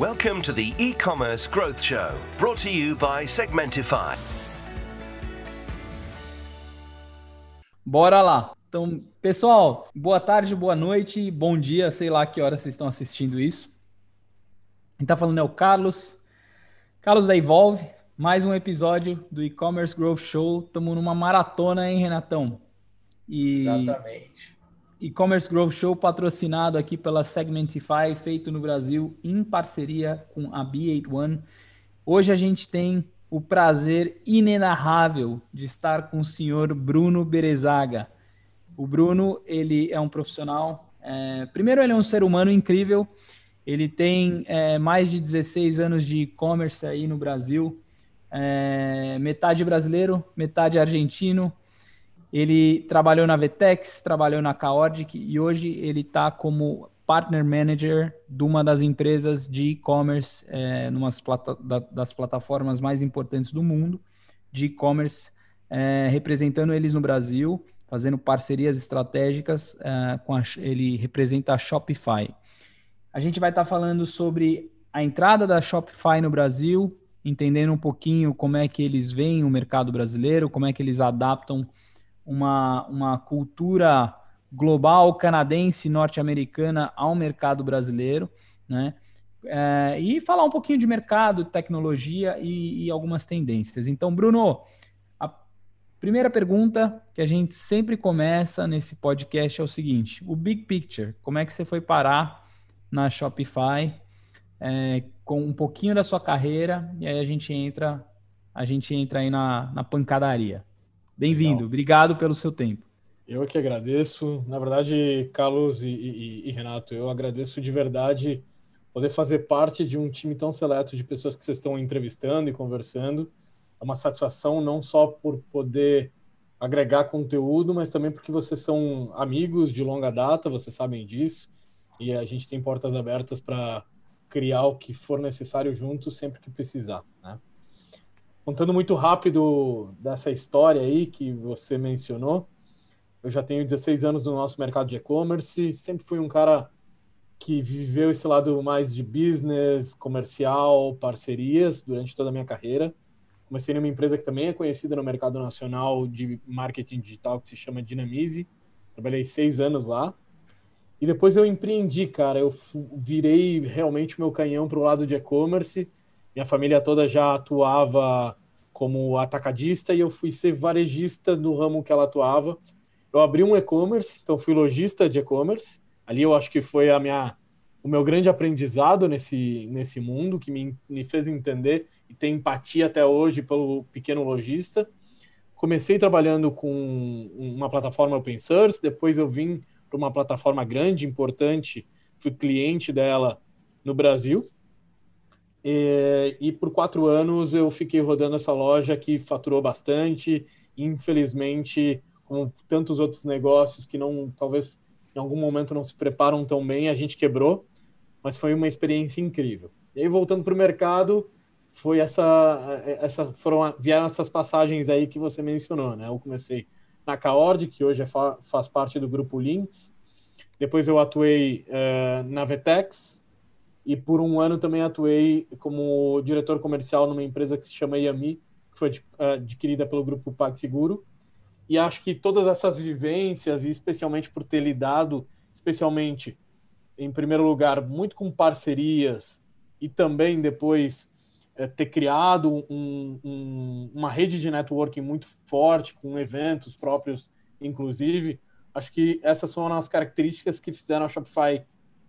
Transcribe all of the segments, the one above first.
Welcome to the e-commerce growth show, brought to you by Segmentify. Bora lá. Então, pessoal, boa tarde, boa noite, bom dia, sei lá que hora vocês estão assistindo isso. Quem está falando é o Carlos, Carlos da Evolve, mais um episódio do e-commerce growth show. Estamos numa maratona, hein, Renatão? E... Exatamente e-commerce growth show patrocinado aqui pela Segmentify, feito no Brasil em parceria com a B81. Hoje a gente tem o prazer inenarrável de estar com o senhor Bruno Berezaga. O Bruno, ele é um profissional. É, primeiro, ele é um ser humano incrível. Ele tem é, mais de 16 anos de e-commerce aí no Brasil. É, metade brasileiro, metade argentino, ele trabalhou na Vetex, trabalhou na Kaordic e hoje ele está como partner manager de uma das empresas de e-commerce, é, numa plata da, das plataformas mais importantes do mundo de e-commerce, é, representando eles no Brasil, fazendo parcerias estratégicas. É, com a, ele representa a Shopify. A gente vai estar tá falando sobre a entrada da Shopify no Brasil, entendendo um pouquinho como é que eles veem o mercado brasileiro, como é que eles adaptam uma, uma cultura global canadense norte-americana ao mercado brasileiro, né? É, e falar um pouquinho de mercado, tecnologia e, e, algumas tendências. Então, Bruno, a primeira pergunta que a gente sempre começa nesse podcast é o seguinte: o big picture, como é que você foi parar na Shopify é, com um pouquinho da sua carreira e aí a gente entra, a gente entra aí na, na pancadaria. Bem-vindo, obrigado pelo seu tempo. Eu que agradeço. Na verdade, Carlos e, e, e, Renato, eu agradeço de verdade poder fazer parte de um time tão seleto de pessoas que vocês estão entrevistando e conversando. É uma satisfação não só por poder agregar conteúdo, mas também porque vocês são amigos de longa data, vocês sabem disso, e a gente tem portas abertas para criar o que for necessário junto sempre que precisar. Né? Contando muito rápido dessa história aí que você mencionou, eu já tenho 16 anos no nosso mercado de e-commerce, sempre fui um cara que viveu esse lado mais de business, comercial, parcerias durante toda a minha carreira. Comecei numa empresa que também é conhecida no mercado nacional de marketing digital, que se chama Dinamize. Trabalhei seis anos lá. E depois eu empreendi, cara. Eu virei realmente meu canhão para o lado de e-commerce minha família toda já atuava como atacadista e eu fui ser varejista no ramo que ela atuava. Eu abri um e-commerce, então fui lojista de e-commerce. Ali eu acho que foi a minha o meu grande aprendizado nesse, nesse mundo, que me, me fez entender e ter empatia até hoje pelo pequeno lojista. Comecei trabalhando com uma plataforma open source, depois eu vim para uma plataforma grande, importante, fui cliente dela no Brasil, e, e, por quatro anos eu fiquei rodando essa loja que faturou bastante. Infelizmente, como tantos outros negócios que não, talvez em algum momento não se preparam tão bem, a gente quebrou, mas foi uma experiência incrível. E aí voltando para o mercado, foi essa, essa, foram vieram essas passagens aí que você mencionou, né? Eu comecei na Caord, que hoje é, faz parte do grupo Links. Depois eu atuei uh, na Vetex, e por um ano também atuei como diretor comercial numa empresa que se chama Yami, que foi adquirida pelo grupo PagSeguro. E acho que todas essas vivências, e especialmente por ter lidado, especialmente, em primeiro lugar, muito com parcerias e também depois é, ter criado um, um, uma rede de networking muito forte, com eventos próprios, inclusive, acho que essas são as características que fizeram a Shopify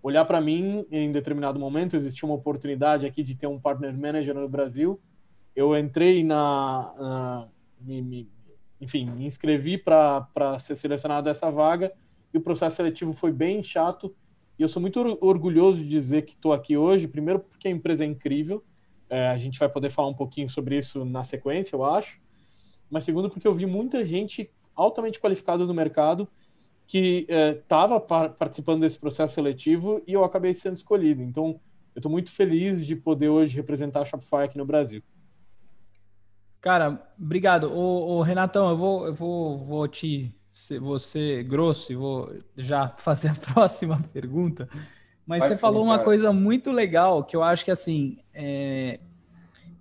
olhar para mim em determinado momento, existia uma oportunidade aqui de ter um partner manager no Brasil. Eu entrei na. na me, me, enfim, me inscrevi para ser selecionado dessa vaga e o processo seletivo foi bem chato. E eu sou muito orgulhoso de dizer que estou aqui hoje, primeiro porque a empresa é incrível, é, a gente vai poder falar um pouquinho sobre isso na sequência, eu acho. Mas segundo, porque eu vi muita gente altamente qualificada no mercado que estava é, participando desse processo seletivo e eu acabei sendo escolhido. Então, eu estou muito feliz de poder hoje representar a Shopify aqui no Brasil. Cara, obrigado. Ô, ô, Renatão, eu vou, eu vou, vou te vou ser grosso e vou já fazer a próxima pergunta, Mas Vai você falou uma coisa muito legal que eu acho que assim, é...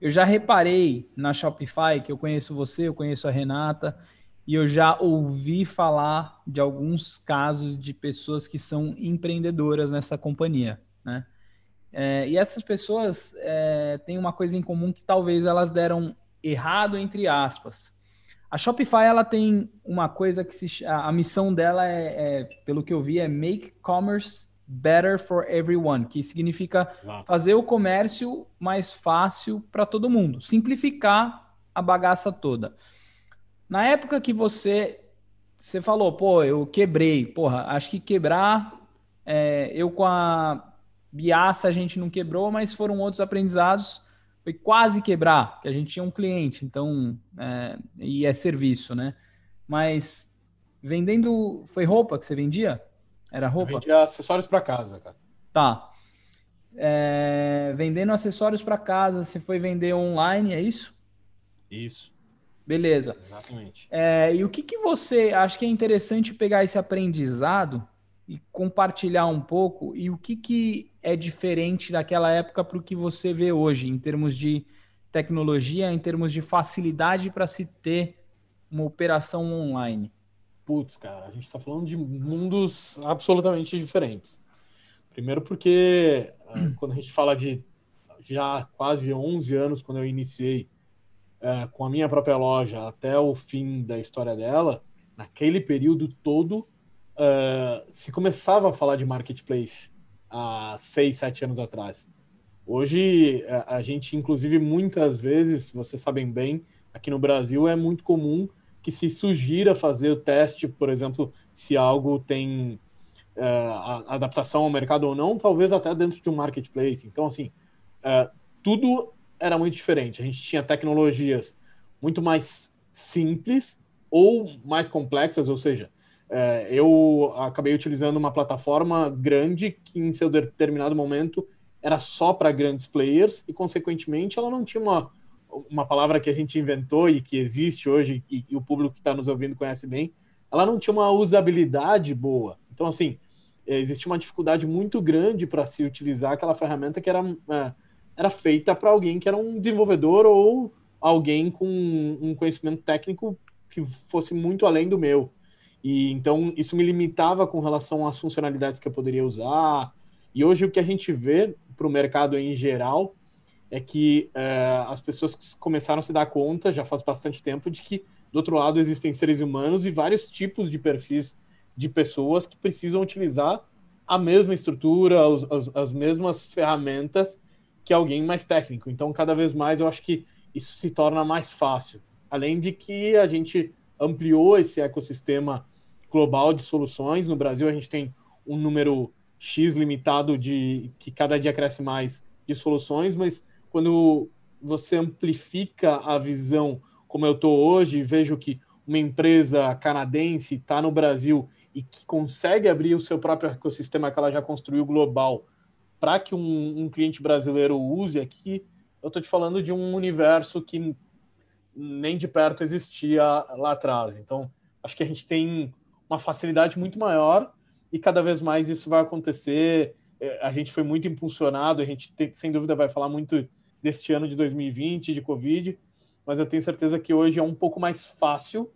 eu já reparei na Shopify, que eu conheço você, eu conheço a Renata, e eu já ouvi falar de alguns casos de pessoas que são empreendedoras nessa companhia, né? É, e essas pessoas é, têm uma coisa em comum que talvez elas deram errado entre aspas. A Shopify ela tem uma coisa que se, a, a missão dela é, é, pelo que eu vi, é make commerce better for everyone, que significa Exato. fazer o comércio mais fácil para todo mundo, simplificar a bagaça toda. Na época que você você falou, pô, eu quebrei, porra, acho que quebrar, é, eu com a Biaça a gente não quebrou, mas foram outros aprendizados. Foi quase quebrar, que a gente tinha um cliente, então, é, e é serviço, né? Mas vendendo, foi roupa que você vendia? Era roupa? Eu vendia acessórios para casa, cara. Tá. É, vendendo acessórios para casa, você foi vender online, é isso? Isso. Beleza. Exatamente. É, e o que, que você acha que é interessante pegar esse aprendizado e compartilhar um pouco e o que, que é diferente daquela época para o que você vê hoje, em termos de tecnologia, em termos de facilidade para se ter uma operação online? Putz, cara, a gente está falando de mundos absolutamente diferentes. Primeiro porque ah, quando a gente fala de já quase 11 anos, quando eu iniciei é, com a minha própria loja até o fim da história dela, naquele período todo, uh, se começava a falar de marketplace há seis, sete anos atrás. Hoje, a, a gente, inclusive, muitas vezes, vocês sabem bem, aqui no Brasil é muito comum que se sugira fazer o teste, por exemplo, se algo tem uh, adaptação ao mercado ou não, talvez até dentro de um marketplace. Então, assim, tudo era muito diferente. A gente tinha tecnologias muito mais simples ou mais complexas, ou seja, é, eu acabei utilizando uma plataforma grande que, em seu determinado momento, era só para grandes players e, consequentemente, ela não tinha uma, uma palavra que a gente inventou e que existe hoje e, e o público que está nos ouvindo conhece bem. Ela não tinha uma usabilidade boa. Então, assim, é, existia uma dificuldade muito grande para se utilizar aquela ferramenta que era, é, era feita para alguém que era um desenvolvedor ou alguém com um conhecimento técnico que fosse muito além do meu. E então isso me limitava com relação às funcionalidades que eu poderia usar. E hoje o que a gente vê para o mercado em geral é que é, as pessoas começaram a se dar conta, já faz bastante tempo, de que do outro lado existem seres humanos e vários tipos de perfis de pessoas que precisam utilizar a mesma estrutura, as, as mesmas ferramentas que alguém mais técnico. Então, cada vez mais eu acho que isso se torna mais fácil. Além de que a gente ampliou esse ecossistema global de soluções. No Brasil, a gente tem um número X limitado de que cada dia cresce mais de soluções, mas quando você amplifica a visão, como eu estou hoje, vejo que uma empresa canadense está no Brasil e que consegue abrir o seu próprio ecossistema que ela já construiu global para que um, um, cliente brasileiro use aqui, eu estou te falando de um universo que nem de perto existia lá atrás. Então, acho que a gente tem uma facilidade muito maior e cada vez mais isso vai acontecer. É, a gente foi muito impulsionado, a gente tem, sem dúvida vai falar muito deste ano de 2020, de Covid, mas eu tenho certeza que hoje é um pouco mais fácil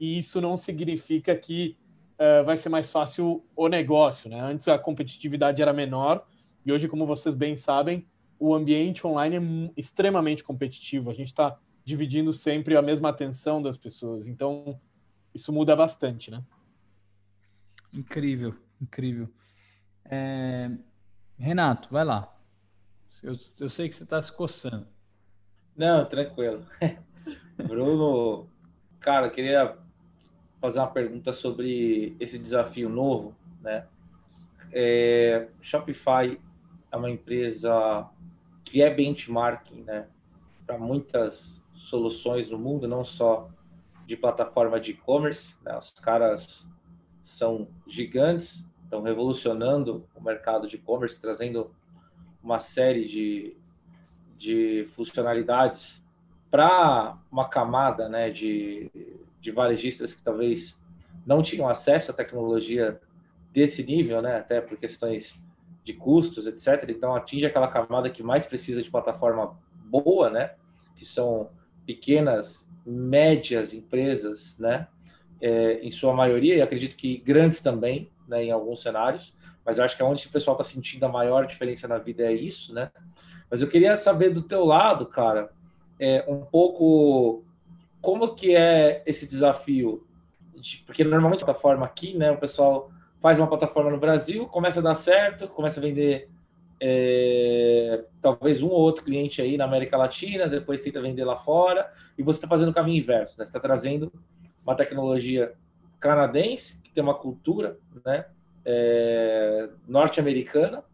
e isso não significa que uh, vai ser mais fácil o negócio. Né? Antes a competitividade era menor e hoje, como vocês bem sabem, o ambiente online é extremamente competitivo. A gente está dividindo sempre a mesma atenção das pessoas, então isso muda bastante, né? Incrível, incrível. É... Renato, vai lá. Eu, eu sei que você está se coçando. Não, tranquilo. Bruno, cara, queria fazer uma pergunta sobre esse desafio novo, né? É, Shopify é uma empresa que é benchmarking, né, para muitas soluções no mundo, não só de plataforma de e-commerce. Né? Os caras são gigantes, estão revolucionando o mercado de e-commerce, trazendo uma série de, de funcionalidades para uma camada né, de, de varejistas que talvez não tinham acesso à tecnologia desse nível, né, até por questões de custos, etc. Então atinge aquela camada que mais precisa de plataforma boa, né? Que são pequenas, médias empresas, né? É, em sua maioria, e acredito que grandes também, né? Em alguns cenários, mas eu acho que é onde o pessoal está sentindo a maior diferença na vida é isso, né? Mas eu queria saber do teu lado, cara, é, um pouco como que é esse desafio, de, porque normalmente a plataforma aqui, né? O pessoal faz uma plataforma no Brasil, começa a dar certo, começa a vender é, talvez um ou outro cliente aí na América Latina, depois tenta vender lá fora, e você está fazendo o caminho inverso, né? Você está trazendo uma tecnologia canadense, que tem uma cultura né, é, norte-americana,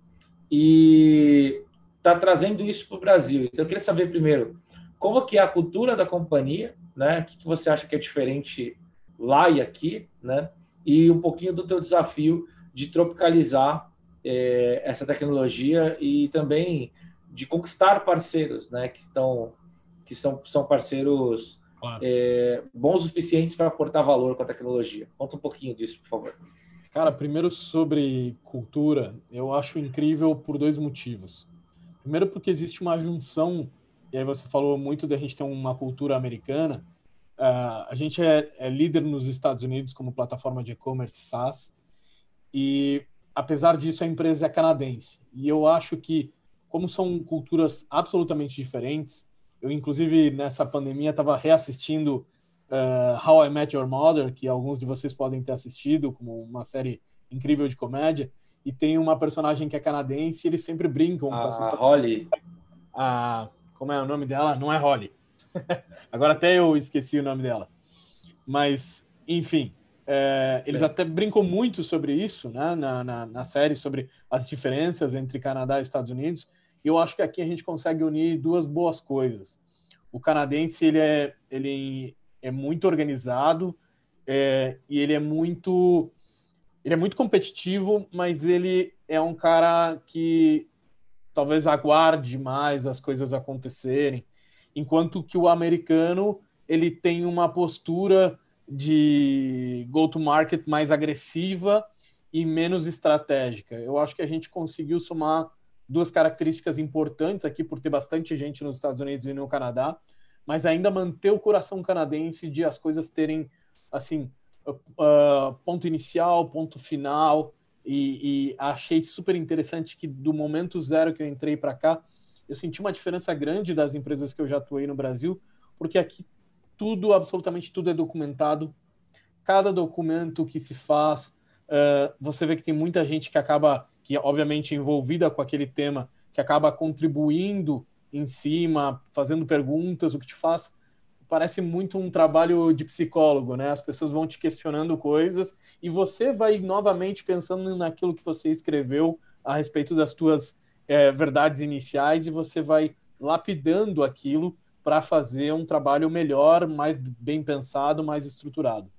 e está trazendo isso para o Brasil. Então, eu queria saber primeiro, como que é a cultura da companhia, né? O que, que você acha que é diferente lá e aqui, né? E um pouquinho do teu desafio de tropicalizar é, essa tecnologia e também de conquistar parceiros, né, que estão que são, são parceiros claro. é, bons o suficientes para aportar valor com a tecnologia. Conta um pouquinho disso, por favor. Cara, primeiro sobre cultura, eu acho incrível por dois motivos. Primeiro porque existe uma junção, e aí você falou muito da gente ter uma cultura americana. Uh, a gente é, é líder nos Estados Unidos como plataforma de e-commerce SaaS, e apesar disso, a empresa é canadense. E eu acho que, como são culturas absolutamente diferentes, eu, inclusive, nessa pandemia, estava reassistindo uh, How I Met Your Mother, que alguns de vocês podem ter assistido, como uma série incrível de comédia. E tem uma personagem que é canadense e eles sempre brincam a com essa história. Holly. A, como é o nome dela? Não é Holly. Agora até eu esqueci o nome dela. Mas, enfim, é, eles é. até brincam muito sobre isso né, na, na, na, série, sobre as diferenças entre Canadá e Estados Unidos. E eu acho que aqui a gente consegue unir duas boas coisas. O canadense ele é, ele é muito organizado é, e ele é muito ele é muito competitivo, mas ele é um cara que talvez aguarde mais as coisas acontecerem, enquanto que o americano ele tem uma postura de go-to-market mais agressiva e menos estratégica. Eu acho que a gente conseguiu somar duas características importantes aqui, por ter bastante gente nos Estados Unidos e no Canadá, mas ainda manter o coração canadense de as coisas terem, assim, uh, ponto inicial, ponto final, e, e, achei super interessante que do momento zero que eu entrei para cá, eu senti uma diferença grande das empresas que eu já atuei no Brasil, porque aqui tudo, absolutamente tudo é documentado. Cada documento que se faz, uh, você vê que tem muita gente que acaba, que é obviamente envolvida com aquele tema, que acaba contribuindo em cima, fazendo perguntas, o que te faz parece muito um trabalho de psicólogo, né? As pessoas vão te questionando coisas e você vai novamente pensando naquilo que você escreveu a respeito das tuas é, verdades iniciais e você vai lapidando aquilo para fazer um trabalho melhor, mais bem pensado, mais estruturado.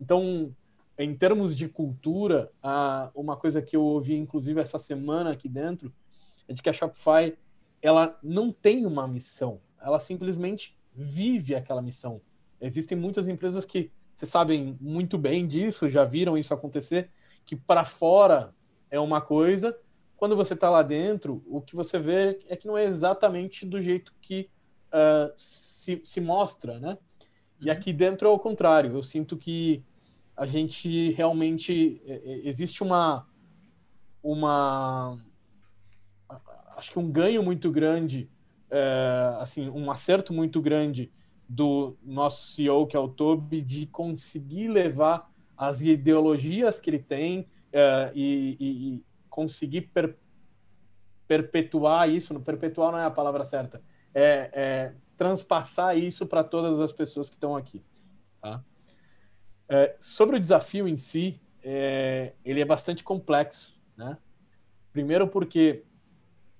Então, em termos de cultura, uma coisa que eu ouvi, inclusive, essa semana aqui dentro, é de que a Shopify ela não tem uma missão, ela simplesmente vive aquela missão. Existem muitas empresas que, vocês sabem muito bem disso, já viram isso acontecer, que para fora é uma coisa, quando você está lá dentro, o que você vê é que não é exatamente do jeito que uh, se, se mostra, né? E uhum. aqui dentro é o contrário. Eu sinto que a gente realmente é, é, existe uma uma acho que um ganho muito grande, é, assim, um acerto muito grande do nosso CEO, que é o Toby, de conseguir levar as ideologias que ele tem é, e, conseguir per, perpetuar isso. Perpetuar não é a palavra certa é, é transpassar isso para todas as pessoas que estão aqui. Tá? É, sobre o desafio em si, é, ele é bastante complexo. Né? Primeiro porque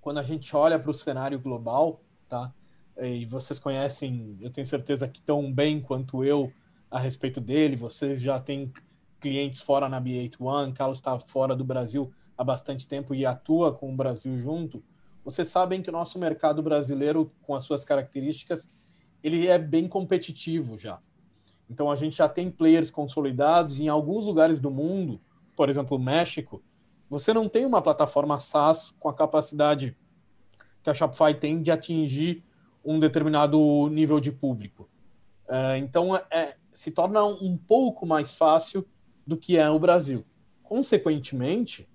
quando a gente olha para o cenário global, tá? e vocês conhecem, eu tenho certeza que tão bem quanto eu a respeito dele, vocês já têm clientes fora na B81, Carlos está fora do Brasil há bastante tempo e atua com o Brasil junto, vocês sabem que o nosso mercado brasileiro, com as suas características, ele é bem competitivo já. Então a gente já tem players consolidados em alguns lugares do mundo, por exemplo, México, você não tem uma plataforma SaaS com a capacidade que a Shopify tem de atingir um determinado nível de público. Uh, então, é, se torna um pouco mais fácil do que é o Brasil. Consequentemente,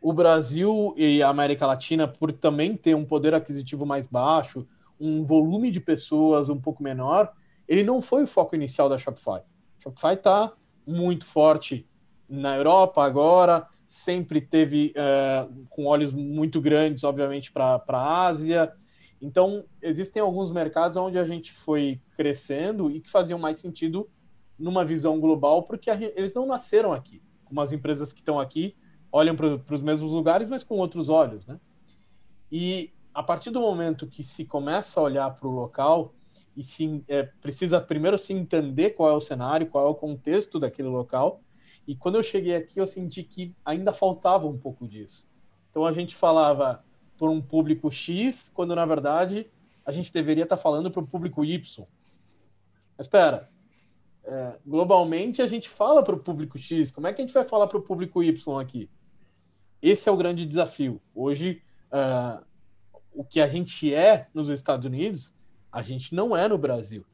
o Brasil e a América Latina, por também ter um poder aquisitivo mais baixo, um volume de pessoas um pouco menor, ele não foi o foco inicial da Shopify. Shopify está muito forte na Europa agora, sempre teve uh, com olhos muito grandes, obviamente, para a Ásia. Então, existem alguns mercados onde a gente foi crescendo e que faziam mais sentido numa visão global, porque gente, eles não nasceram aqui. Como as empresas que estão aqui olham para os mesmos lugares, mas com outros olhos, né? E a partir do momento que se começa a olhar para o local e se é, precisa primeiro se entender qual é o cenário, qual é o contexto daquele local. E quando eu cheguei aqui, eu senti que ainda faltava um pouco disso. Então a gente falava por um público X, quando na verdade a gente deveria estar falando para o público Y. Mas espera, é, globalmente a gente fala para o público X, como é que a gente vai falar para o público Y aqui? Esse é o grande desafio. Hoje, uh, o que a gente é nos Estados Unidos, a gente não é no Brasil.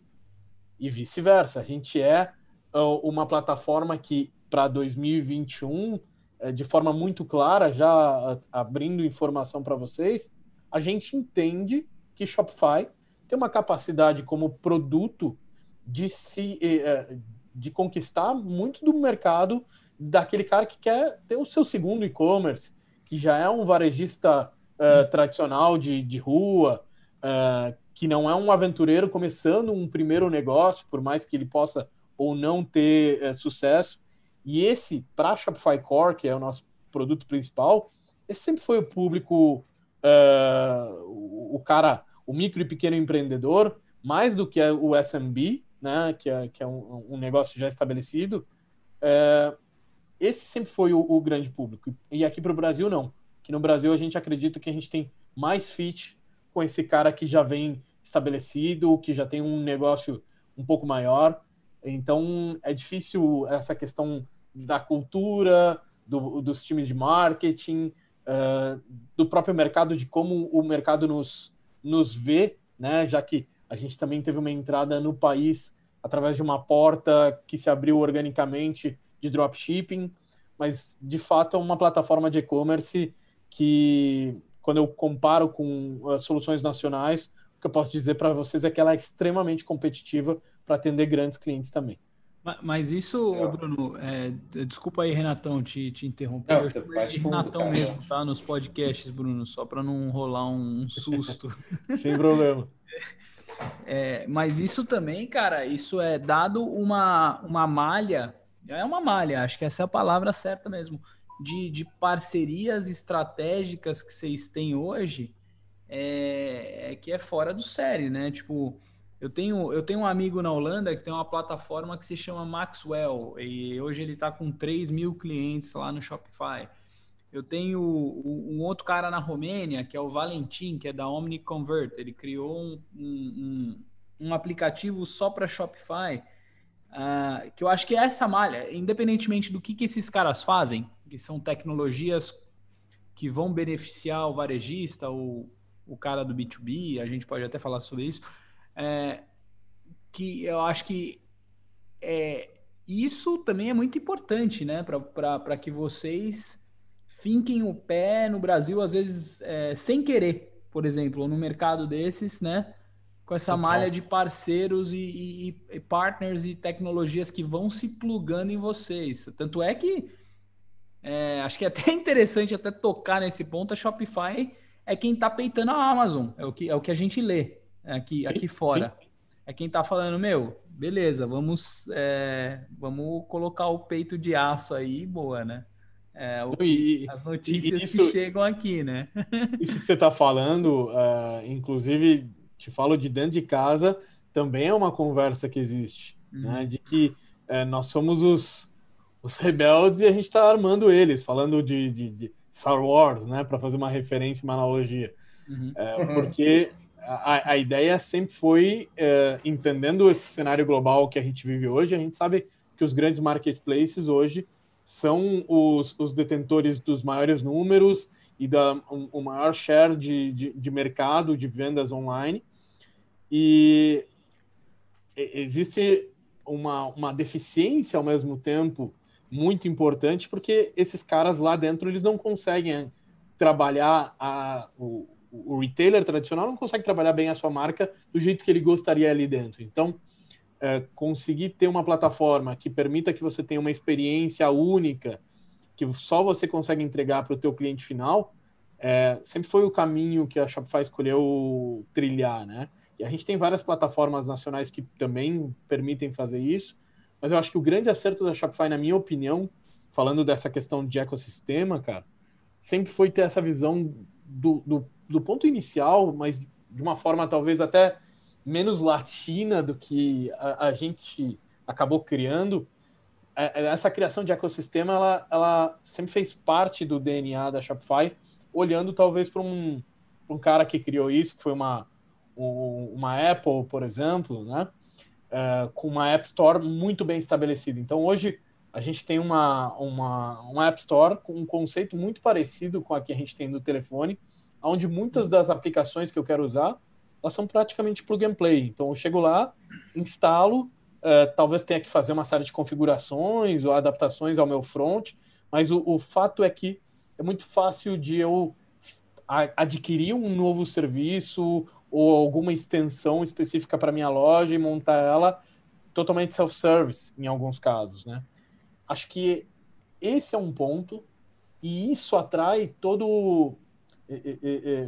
E vice-versa. A gente é uh, uma plataforma que, para 2021, uh, de forma muito clara, já abrindo informação para vocês, a gente entende que Shopify tem uma capacidade como produto de se eh, de conquistar muito do mercado daquele cara que quer ter o seu segundo e-commerce, que já é um varejista uh, tradicional de, de rua, uh, que não é um aventureiro começando um primeiro negócio, por mais que ele possa ou não ter uh, sucesso. E esse, para Shopify Core, que é o nosso produto principal, esse sempre foi o público, o, o cara, o micro e pequeno empreendedor, mais do que o SMB, né, que é, que é um, um negócio já estabelecido. Esse sempre foi o, o grande público. E aqui para o Brasil, não que no Brasil a gente acredita que a gente tem mais fit com esse cara que já vem estabelecido, que já tem um negócio um pouco maior. Então é difícil essa questão da cultura, do, dos times de marketing, uh, do próprio mercado, de como o mercado nos, nos vê, né? já que a gente também teve uma entrada no país através de uma porta que se abriu organicamente de dropshipping, mas de fato é uma plataforma de e-commerce que quando eu comparo com uh, soluções nacionais, o que eu posso dizer para vocês é que ela é extremamente competitiva para atender grandes clientes também. Mas isso, é. Bruno, é, desculpa aí, Renatão, te, te interromper. Não, eu de Renatão cara. mesmo, tá? Nos podcasts, Bruno, só para não rolar um, um susto. Sem problema. É, mas isso também, cara, isso é dado uma, uma malha, é uma malha, acho que essa é a palavra certa mesmo, de, de parcerias estratégicas que vocês têm hoje é, é, que é fora do série, né? Tipo, eu tenho, eu tenho um amigo na Holanda que tem uma plataforma que se chama Maxwell e hoje ele está com 3 mil clientes lá no Shopify. Eu tenho um outro cara na Romênia, que é o Valentim, que é da OmniConvert. Ele criou um, um, um aplicativo só para Shopify, uh, que eu acho que é essa malha, independentemente do que, que esses caras fazem, que são tecnologias que vão beneficiar o varejista ou o cara do B2B, a gente pode até falar sobre isso, é, que eu acho que é, isso também é muito importante, né, para que vocês finquem o pé no Brasil, às vezes é, sem querer, por exemplo, ou no mercado desses, né, com essa Total. malha de parceiros e, e, e partners e tecnologias que vão se plugando em vocês. Tanto é que é, acho que é até interessante até tocar nesse ponto. A Shopify é quem está peitando a Amazon. É o que, é o que a gente lê aqui, sim, aqui fora. Sim. É quem está falando, meu, beleza, vamos, é, vamos colocar o peito de aço aí, boa, né? É, o, e, as notícias isso, que chegam aqui, né? isso que você está falando, uh, inclusive, te falo de dentro de casa, também é uma conversa que existe, uhum. né? De que uh, nós somos os os rebeldes e a gente está armando eles, falando de, de, de, Star Wars, né, para fazer uma referência, uma analogia. Uhum. É, porque a, a, ideia sempre foi, é, entendendo esse cenário global que a gente vive hoje, a gente sabe que os grandes marketplaces hoje são os, os detentores dos maiores números e da, um, maior share de, de, de mercado de vendas online. E existe uma, uma deficiência ao mesmo tempo muito importante, porque esses caras lá dentro eles não conseguem trabalhar a, o, o retailer tradicional não consegue trabalhar bem a sua marca do jeito que ele gostaria ali dentro. Então, é, conseguir ter uma plataforma que permita que você tenha uma experiência única, que só você consegue entregar para o teu cliente final, é, sempre foi o caminho que a Shopify escolheu trilhar, né? E a gente tem várias plataformas nacionais que também permitem fazer isso, mas eu acho que o grande acerto da Shopify, na minha opinião, falando dessa questão de ecossistema, cara, sempre foi ter essa visão do, do, do ponto inicial, mas de uma forma talvez até menos latina do que a, a gente acabou criando. É, é, essa criação de ecossistema, ela, ela sempre fez parte do DNA da Shopify, olhando talvez para um, um cara que criou isso, que foi uma, uma Apple, por exemplo, né? É, com uma App Store muito bem estabelecida. Então, hoje, a gente tem uma, uma, uma App Store com um conceito muito parecido com a que a gente tem no telefone, onde muitas das aplicações que eu quero usar, elas são praticamente plug and play. Então, eu chego lá, instalo, uh, talvez tenha que fazer uma série de configurações ou adaptações ao meu front, mas o, o fato é que é muito fácil de eu adquirir um novo serviço ou alguma extensão específica para minha loja e montar ela totalmente self-service em alguns casos, né? Acho que esse é um ponto e isso atrai todo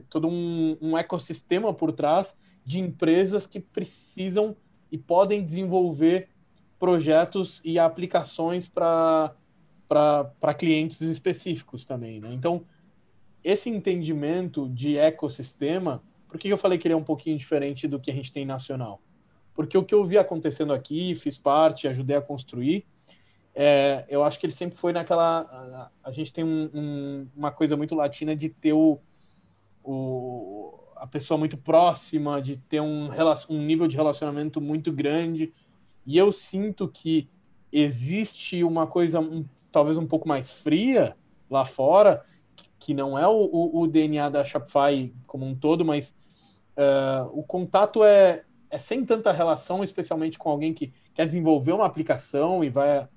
todo um, um ecossistema por trás de empresas que precisam e podem desenvolver projetos e aplicações para clientes específicos também. Né? Então, esse entendimento de ecossistema, por que eu falei que ele é um pouquinho diferente do que a gente tem nacional? Porque o que eu vi acontecendo aqui, fiz parte, ajudei a construir, é, eu acho que ele sempre foi naquela. A, a gente tem um, um, uma coisa muito latina de ter o, o, a pessoa muito próxima, de ter um, um nível de relacionamento muito grande. E eu sinto que existe uma coisa um, talvez um pouco mais fria lá fora, que não é o, o, o DNA da Shopify como um todo, mas uh, o contato é, é sem tanta relação, especialmente com alguém que quer desenvolver uma aplicação e vai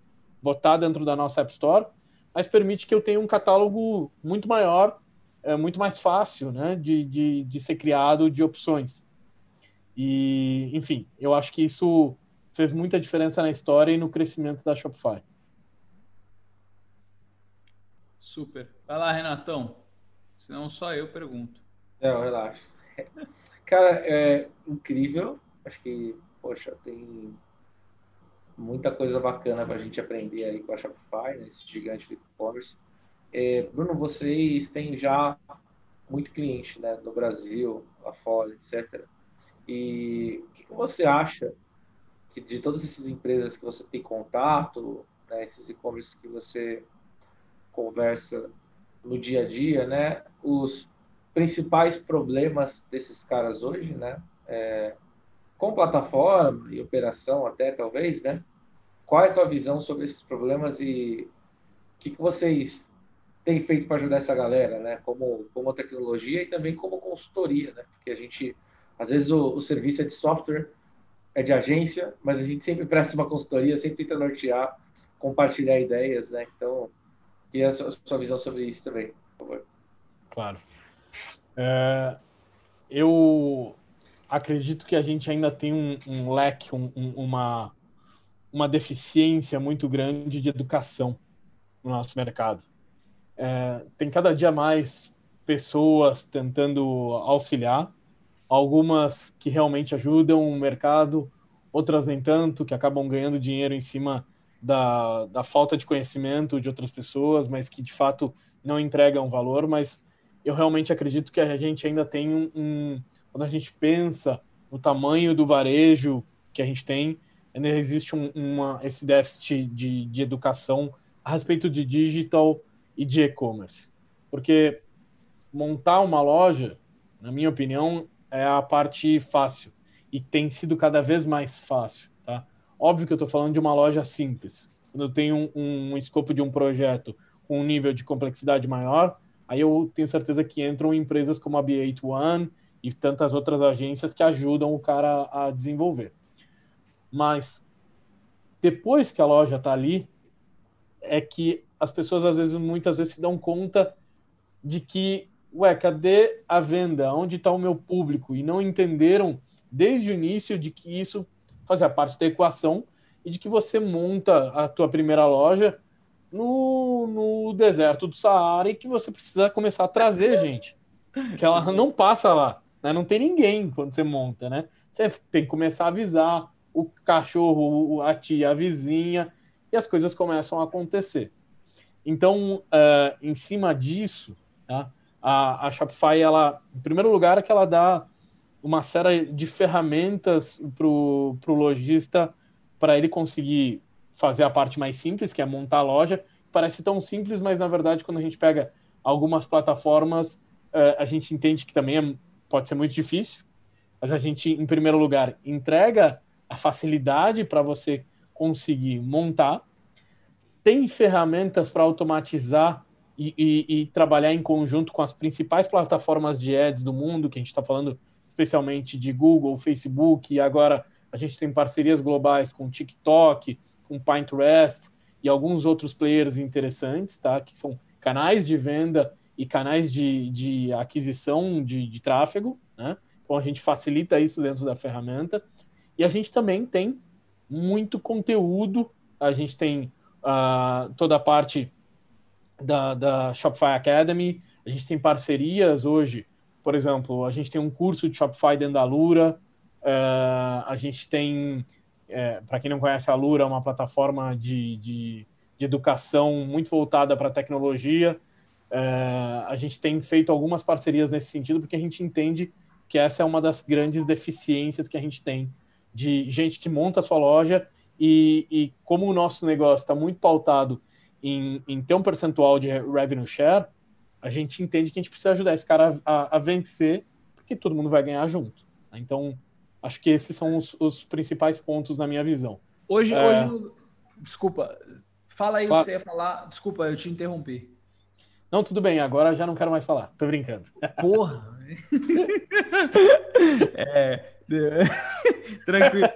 botar dentro da nossa App Store, mas permite que eu tenha um catálogo muito maior é muito mais fácil né, de, de, de ser criado de opções. E, enfim, eu acho que isso fez muita diferença na história e no crescimento da Shopify. Super. Vai lá, Renatão. Senão só eu pergunto. Não, relaxa. Cara, é incrível. Acho que, poxa, tem muita coisa bacana para a gente aprender aí com a Shopify, né, esse gigante de e-commerce. É, Bruno, vocês têm já muito cliente né, no Brasil, lá fora, etc. E o que, que você acha que de todas essas empresas que você tem contato, né, esses e-commerce que você conversa no dia a dia, né, os principais problemas desses caras hoje, né, é, com plataforma e operação até talvez, né, qual é a tua visão sobre esses problemas e o que, que vocês tem feito para ajudar essa galera, né? Como, como tecnologia e também como consultoria, né? Porque a gente, às vezes, o, o serviço é de software, é de agência, mas a gente sempre presta uma consultoria, sempre tenta nortear, compartilhar ideias, né? Então, queria a sua, sua visão sobre isso também, por favor. Claro. É, eu acredito que a gente ainda tem um, um leque, um, um, uma, uma deficiência muito grande de educação no nosso mercado. É, tem cada dia mais pessoas tentando auxiliar, algumas que realmente ajudam o mercado, outras nem tanto, que acabam ganhando dinheiro em cima da, da falta de conhecimento de outras pessoas, mas que de fato não entregam valor. Mas eu realmente acredito que a gente ainda tem um, um quando a gente pensa no tamanho do varejo que a gente tem, ainda existe um, uma, esse déficit de, de educação a respeito de digital e de e-commerce. Porque montar uma loja, na minha opinião, é a parte fácil e tem sido cada vez mais fácil. Tá? Óbvio que eu estou falando de uma loja simples, quando eu tenho um, um, um escopo de um projeto com um nível de complexidade maior, aí eu tenho certeza que entram empresas como a B8 One e tantas outras agências que ajudam o cara a desenvolver. Mas depois que a loja está ali, é que as pessoas às vezes, muitas vezes, se dão conta de que, ué, cadê a venda? Onde está o meu público? E não entenderam desde o início de que isso fazia parte da equação e de que você monta a tua primeira loja no, no deserto do Saara e que você precisa começar a trazer gente. Que ela não passa lá, né? não tem ninguém quando você monta, né? Você tem que começar a avisar o cachorro, a tia, a vizinha, e as coisas começam a acontecer. Então, uh, em cima disso, tá? a, a Shopify, ela, em primeiro lugar, é que ela dá uma série de ferramentas para o lojista para ele conseguir fazer a parte mais simples, que é montar a loja. Parece tão simples, mas na verdade, quando a gente pega algumas plataformas, uh, a gente entende que também é, pode ser muito difícil. Mas a gente, em primeiro lugar, entrega a facilidade para você conseguir montar. Tem ferramentas para automatizar e, e, e, trabalhar em conjunto com as principais plataformas de ads do mundo, que a gente está falando especialmente de Google, Facebook, e agora a gente tem parcerias globais com TikTok, com Pinterest e alguns outros players interessantes, tá? Que são canais de venda e canais de, de aquisição de, de tráfego, né? Então a gente facilita isso dentro da ferramenta. E a gente também tem muito conteúdo, a gente tem uh, toda a parte da, da Shopify Academy, a gente tem parcerias hoje, por exemplo, a gente tem um curso de Shopify dentro da Lura, uh, a gente tem é, para quem não conhece, a Lura é uma plataforma de, de, de educação muito voltada para a tecnologia. É, a gente tem feito algumas parcerias nesse sentido, porque a gente entende que essa é uma das grandes deficiências que a gente tem de gente que monta a sua loja e, e como o nosso negócio está muito pautado em, em, ter um percentual de revenue share, a gente entende que a gente precisa ajudar esse cara a, a vencer, porque todo mundo vai ganhar junto. Então, Acho que esses são os, os principais pontos na minha visão. Hoje, é... hoje, desculpa, fala aí o que você ia falar. Desculpa, eu te interrompi. Não, tudo bem, agora já não quero mais falar. Tô brincando. Porra! é. Tranquilo.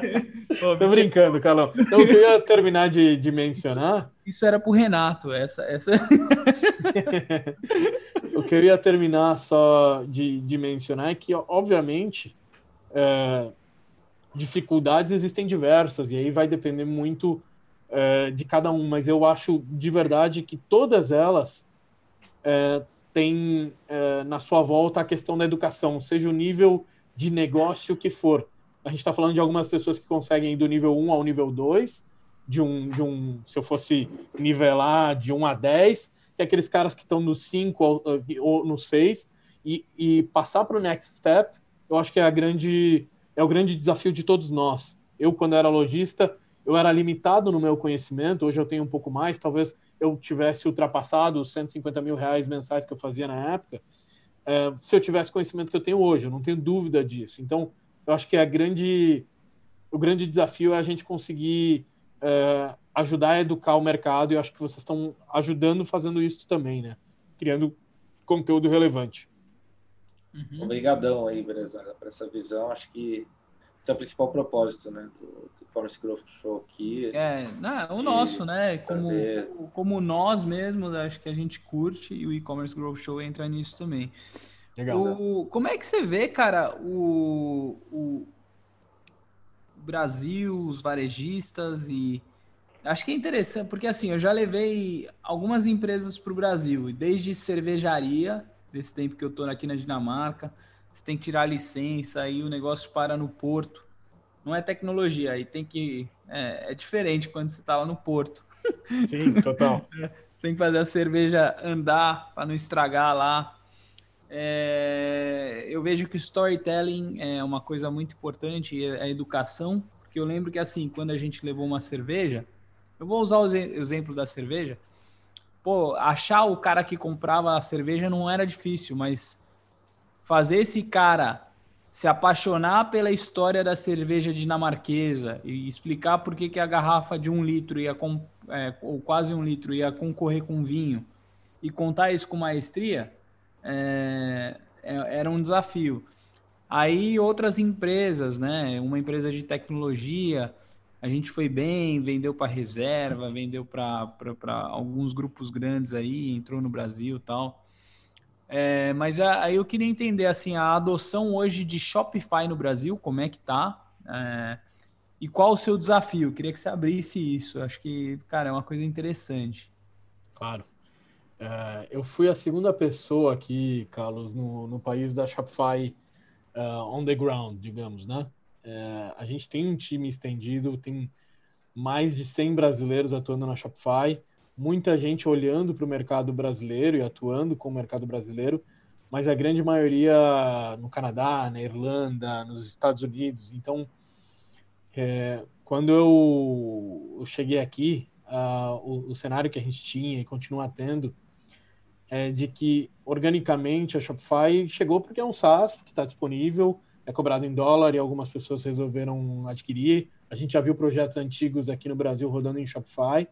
Tô brincando, Calão. Então, eu queria terminar de, de mencionar. Isso, isso, era pro Renato, essa. essa... o que eu ia terminar só de, de mencionar é que, obviamente, é, dificuldades existem diversas, e aí vai depender muito é, de cada um, mas eu acho de verdade que todas elas é, têm é, na sua volta a questão da educação, seja o nível de negócio que for. A gente está falando de algumas pessoas que conseguem ir do nível 1 ao nível 2, de um, de um se eu fosse nivelar de 1 a 10, que é aqueles caras que estão no 5 ou, ou no 6, e, e passar para o next step eu acho que é a grande é o grande desafio de todos nós. Eu quando era lojista, eu era limitado no meu conhecimento. Hoje eu tenho um pouco mais. Talvez eu tivesse ultrapassado os 150 mil reais mensais que eu fazia na época. É, se eu tivesse conhecimento que eu tenho hoje, eu não tenho dúvida disso. Então, eu acho que a grande o grande desafio é a gente conseguir é, ajudar a educar o mercado. E eu acho que vocês estão ajudando fazendo isso também, né? Criando conteúdo relevante. Uhum. Obrigadão aí, Brezaga, por essa visão. Acho que esse é o principal propósito, né, do, do Commerce Growth Show aqui. É, não, o nosso, né, como, fazer... como nós mesmos, acho que a gente curte e o e-commerce Growth Show entra nisso também. Legal. O, como é que você vê, cara, o, o Brasil, os varejistas e acho que é interessante, porque assim, eu já levei algumas empresas para o Brasil, desde cervejaria desse tempo que eu estou aqui na Dinamarca. Você tem que tirar a licença, aí o negócio para no porto. Não é tecnologia, aí tem que. É, é diferente quando você está lá no porto. Sim, total. tem que fazer a cerveja andar para não estragar lá. É, eu vejo que o storytelling é uma coisa muito importante, a educação, porque eu lembro que assim, quando a gente levou uma cerveja, eu vou usar o exemplo da cerveja, pô, achar o cara que comprava a cerveja não era difícil, mas fazer esse cara se apaixonar pela história da cerveja dinamarquesa e explicar por que, que a garrafa de um litro ia é, ou quase um litro ia concorrer com vinho e contar isso com maestria é, é, era um desafio. Aí outras empresas, né? Uma empresa de tecnologia, a gente foi bem, vendeu para reserva, vendeu para alguns grupos grandes aí, entrou no Brasil tal. É, mas aí eu queria entender assim a adoção hoje de Shopify no Brasil, como é que tá? É, e qual o seu desafio? Eu queria que você abrisse isso. Acho que, cara, é uma coisa interessante. Claro. É, eu fui a segunda pessoa aqui, Carlos, no, no país da Shopify uh, on the ground, digamos, né? É, a gente tem um time estendido, tem mais de 100 brasileiros atuando na Shopify muita gente olhando para o mercado brasileiro e atuando com o mercado brasileiro, mas a grande maioria no Canadá, na Irlanda, nos Estados Unidos. Então, é, quando eu, eu, cheguei aqui, uh, o, o, cenário que a gente tinha e continua tendo é de que organicamente a Shopify chegou porque é um SaaS que está disponível, é cobrado em dólar e algumas pessoas resolveram adquirir. A gente já viu projetos antigos aqui no Brasil rodando em Shopify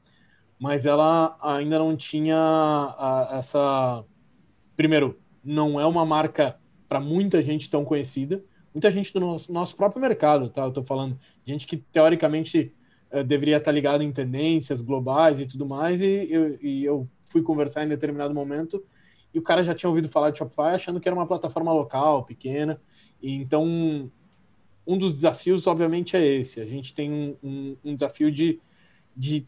mas ela ainda não tinha a, essa. Primeiro, não é uma marca para muita gente tão conhecida. Muita gente do nosso, nosso próprio mercado, tá? Eu tô falando gente que teoricamente deveria estar ligado em tendências globais e tudo mais, e eu, e eu fui conversar em determinado momento e o cara já tinha ouvido falar de Shopify achando que era uma plataforma local, pequena. E então, um dos desafios, obviamente, é esse. A gente tem um, um, um desafio de, de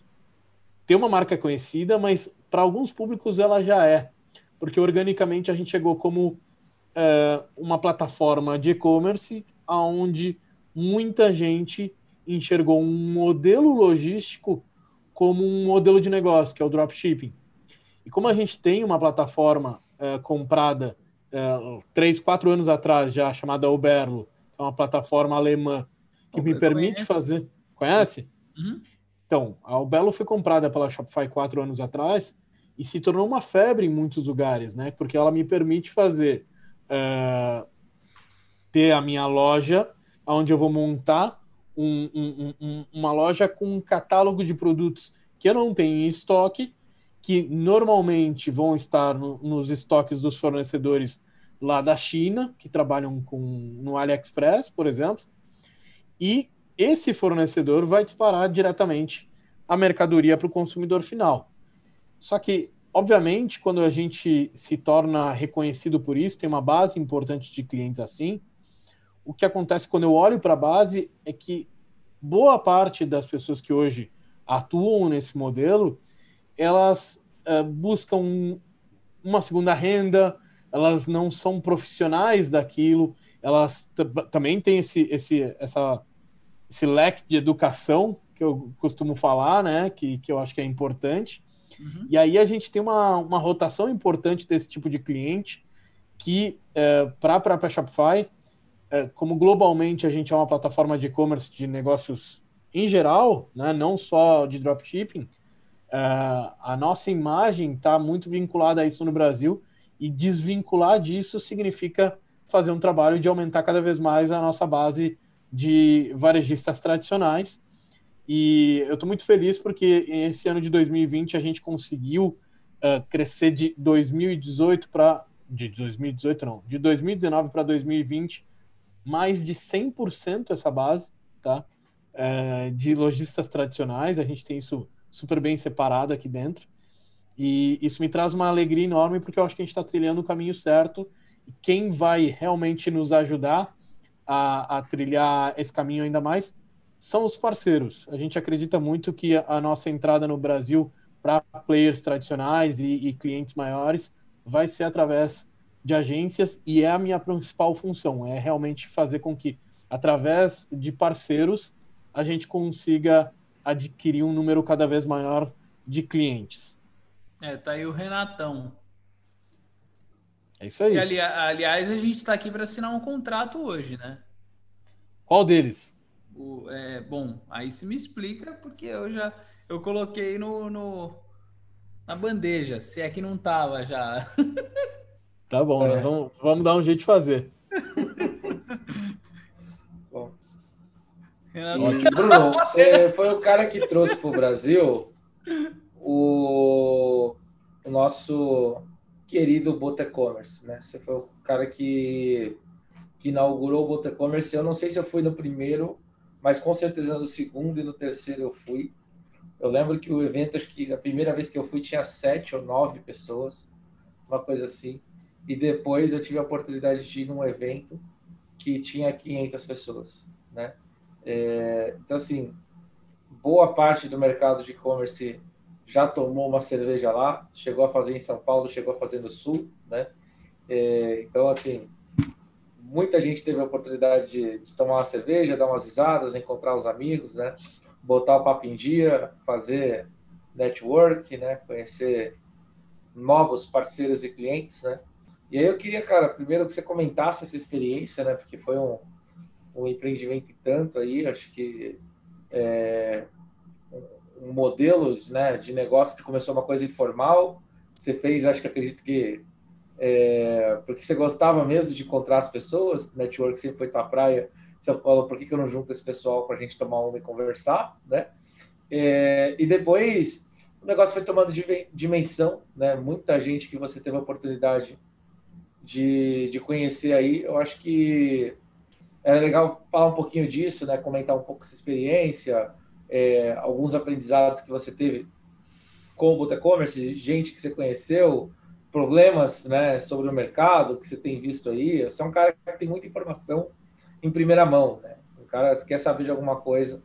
ter uma marca conhecida, mas para alguns públicos ela já é, porque organicamente a gente chegou como é, uma plataforma de e-commerce onde muita gente enxergou um modelo logístico como um modelo de negócio, que é o dropshipping. E como a gente tem uma plataforma é, comprada é, três, quatro anos atrás já, chamada Uberlo, que é uma plataforma alemã que me permite fazer... Conhece? Uhum. Então, a Albelo foi comprada pela Shopify quatro anos atrás e se tornou uma febre em muitos lugares, né? Porque ela me permite fazer uh, ter a minha loja, onde eu vou montar um, um, um, uma loja com um catálogo de produtos que eu não tenho em estoque, que normalmente vão estar no, nos estoques dos fornecedores lá da China, que trabalham com no AliExpress, por exemplo, e esse fornecedor vai disparar diretamente a mercadoria para o consumidor final. Só que, obviamente, quando a gente se torna reconhecido por isso, tem uma base importante de clientes assim, o que acontece quando eu olho para a base é que boa parte das pessoas que hoje atuam nesse modelo, elas uh, buscam uma segunda renda, elas não são profissionais daquilo, elas também têm esse, esse, essa esse leque de educação que eu costumo falar, né? Que, que eu acho que é importante. Uhum. E aí a gente tem uma, uma rotação importante desse tipo de cliente que, é, para a própria Shopify, como globalmente a gente é uma plataforma de e-commerce de negócios em geral, né, não só de dropshipping, é, a nossa imagem está muito vinculada a isso no Brasil e desvincular disso significa fazer um trabalho de aumentar cada vez mais a nossa base de varejistas tradicionais. E eu estou muito feliz porque esse ano de 2020 a gente conseguiu uh, crescer de 2018 para. De 2018, não, de 2019 para 2020, mais de 100% essa base, tá? Uh, de lojistas tradicionais, a gente tem isso super bem separado aqui dentro. E isso me traz uma alegria enorme porque eu acho que a gente está trilhando o caminho certo. E quem vai realmente nos ajudar a, a trilhar esse caminho ainda mais são os parceiros. A gente acredita muito que a, a nossa entrada no Brasil para players tradicionais e, e, clientes maiores vai ser através de agências e é a minha principal função, é realmente fazer com que, através de parceiros, a gente consiga adquirir um número cada vez maior de clientes. É, tá aí o Renatão. É isso aí. E, ali, aliás, a gente está aqui para assinar um contrato hoje, né? Qual deles? O, é, bom, aí se me explica, porque eu já eu coloquei no, no na bandeja, se é que não tava já. Tá bom, é. nós vamos, vamos dar um jeito de fazer. Bruno, você foi o cara que trouxe para o Brasil o, o nosso querido Botecommerce, né? Você foi o cara que, que inaugurou o Botecommerce. Eu não sei se eu fui no primeiro, mas com certeza no segundo e no terceiro eu fui. Eu lembro que o evento, acho que a primeira vez que eu fui tinha sete ou nove pessoas, uma coisa assim. E depois eu tive a oportunidade de ir num evento que tinha 500 pessoas, né? É, então, assim, boa parte do mercado de e-commerce já tomou uma cerveja lá, chegou a fazer em São Paulo, chegou a fazer no Sul, né? É, então, assim, muita gente teve a oportunidade de, de, tomar uma cerveja, dar umas risadas, encontrar os amigos, né? Botar o papo em dia, fazer network, né? Conhecer novos parceiros e clientes, né? E aí eu queria, cara, primeiro que você comentasse essa experiência, né? Porque foi um, um empreendimento e tanto aí, acho que é, um modelo né, de negócio que começou uma coisa informal, você fez, acho que acredito que é, porque você gostava mesmo de encontrar as pessoas, network sempre foi tua praia, você falou, por que, que eu não junto esse pessoal para a gente tomar uma e conversar, né? É, e depois o negócio foi tomando dimensão, né? Muita gente que você teve a oportunidade de, de conhecer aí, eu acho que era legal falar um pouquinho disso, né? Comentar um pouco essa experiência, é, alguns aprendizados que você teve com o Botecommerce, gente que você conheceu, problemas né, sobre o mercado que você tem visto aí. Você é um cara que tem muita informação em primeira mão. Né? Um cara que quer saber de alguma coisa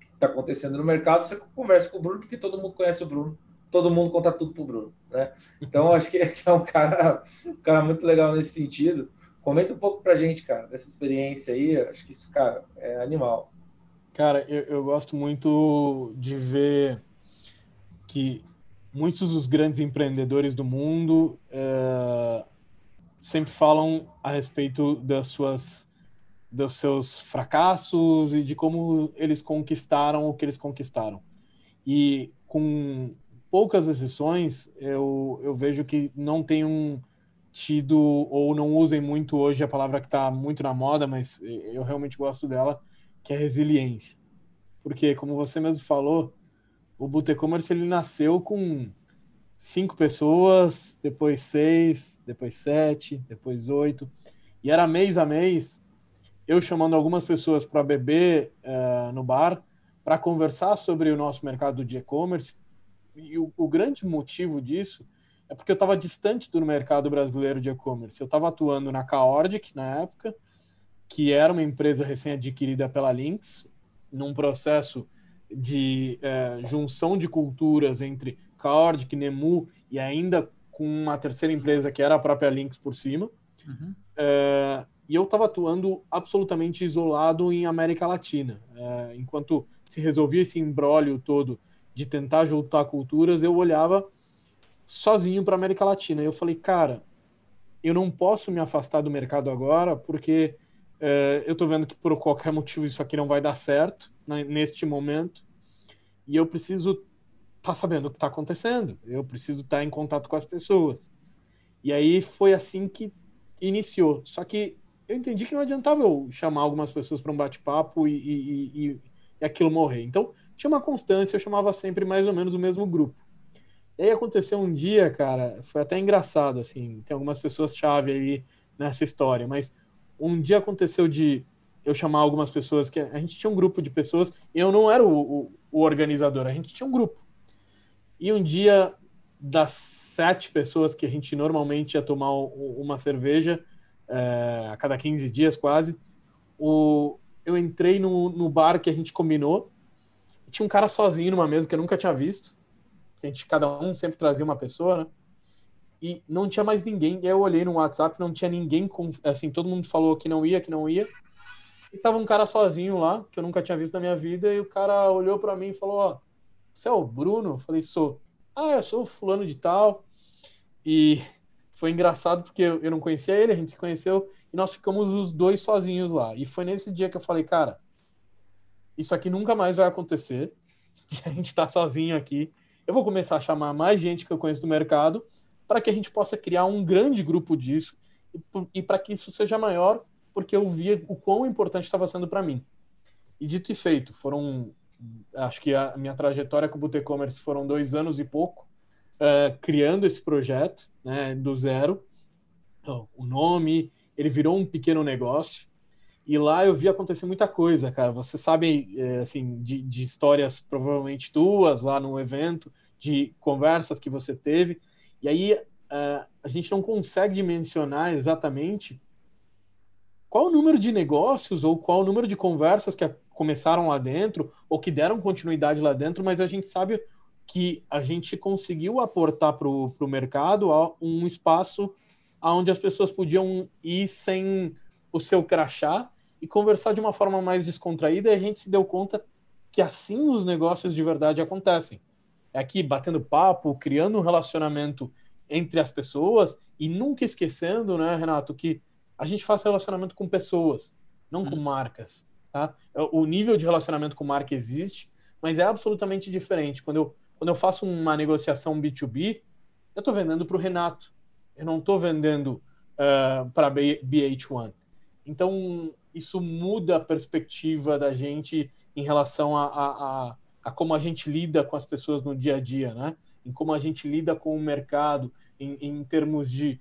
que está acontecendo no mercado, você conversa com o Bruno, porque todo mundo conhece o Bruno, todo mundo conta tudo para o Bruno. Né? Então, acho que é um cara, um cara muito legal nesse sentido. Comenta um pouco para a gente, cara, dessa experiência aí. Acho que isso, cara, é animal. Cara, eu, eu gosto muito de ver que muitos dos grandes empreendedores do mundo é, sempre falam a respeito das suas dos seus fracassos e de como eles conquistaram o que eles conquistaram. E com poucas exceções, eu, eu vejo que não tenham tido, ou não usem muito hoje a palavra que está muito na moda, mas eu realmente gosto dela, que é resiliência. Porque, como você mesmo falou, o Butecommerce ele nasceu com cinco pessoas, depois seis, depois sete, depois oito. E era mês a mês, eu chamando algumas pessoas para beber uh, no bar, para conversar sobre o nosso mercado de e-commerce. E o, o, grande motivo disso é porque eu estava distante do mercado brasileiro de e-commerce. Eu estava atuando na Caordic na época, que era uma empresa recém-adquirida pela Lynx, num processo de é, junção de culturas entre Caordic, Nemu e ainda com uma terceira empresa que era a própria Lynx por cima. Uhum. É, e eu estava atuando absolutamente isolado em América Latina. É, enquanto se resolvia esse embrólio todo de tentar juntar culturas, eu olhava sozinho para América Latina. E eu falei, cara, eu não posso me afastar do mercado agora, porque é, eu estou vendo que por qualquer motivo isso aqui não vai dar certo né, neste momento. E eu preciso estar tá sabendo o que está acontecendo. Eu preciso estar tá em contato com as pessoas. E aí foi assim que iniciou. Só que eu entendi que não adiantava eu chamar algumas pessoas para um bate-papo e, e, e, e, aquilo morrer. Então tinha uma constância, eu chamava sempre mais ou menos o mesmo grupo. E aí aconteceu um dia, cara, foi até engraçado, assim, tem algumas pessoas chave aí nessa história, mas um dia aconteceu de eu chamar algumas pessoas que a gente tinha um grupo de pessoas e eu não era o, o, o organizador, a gente tinha um grupo. E um dia das sete pessoas que a gente normalmente ia tomar uma cerveja é, a cada 15 dias quase, o, eu entrei no, no bar que a gente combinou tinha um cara sozinho numa mesa que eu nunca tinha visto. A gente, cada um sempre trazia uma pessoa, né? e não tinha mais ninguém. Eu olhei no WhatsApp, não tinha ninguém, com, assim, todo mundo falou que não ia, que não ia. E tava um cara sozinho lá, que eu nunca tinha visto na minha vida, e o cara olhou para mim e falou: Ó, você é o Bruno? Eu falei: Sou. Ah, eu sou fulano de tal. E foi engraçado porque eu não conhecia ele, a gente se conheceu, e nós ficamos os dois sozinhos lá. E foi nesse dia que eu falei: Cara, isso aqui nunca mais vai acontecer. A gente tá sozinho aqui. Eu vou começar a chamar mais gente que eu conheço do mercado para que a gente possa criar um grande grupo disso e, para que isso seja maior, porque eu via o quão importante estava sendo para mim. E dito e feito, foram, acho que a minha trajetória com o Boot E-Commerce foram dois anos e pouco, uh, criando esse projeto, né, do zero. Então, o nome, ele virou um pequeno negócio. E lá eu vi acontecer muita coisa, cara. Você sabe, é, assim, de, de histórias provavelmente tuas lá no evento, de conversas que você teve. E aí uh, a gente não consegue mencionar exatamente qual o número de negócios ou qual o número de conversas que começaram lá dentro ou que deram continuidade lá dentro, mas a gente sabe que a gente conseguiu aportar para o mercado um espaço onde as pessoas podiam ir sem o seu crachá e conversar de uma forma mais descontraída e a gente se deu conta que assim os negócios de verdade acontecem. É aqui batendo papo, criando um relacionamento entre as pessoas e nunca esquecendo, né, Renato, que a gente faz relacionamento com pessoas, não com uhum. marcas. Tá? O nível de relacionamento com marca existe, mas é absolutamente diferente. Quando eu, quando eu faço uma negociação B2B, eu estou vendendo para o Renato, eu não estou vendendo uh, para a BH1. Então, isso muda a perspectiva da gente em relação a, a, a, a, como a gente lida com as pessoas no dia a dia, né? Em como a gente lida com o mercado, em, em termos de.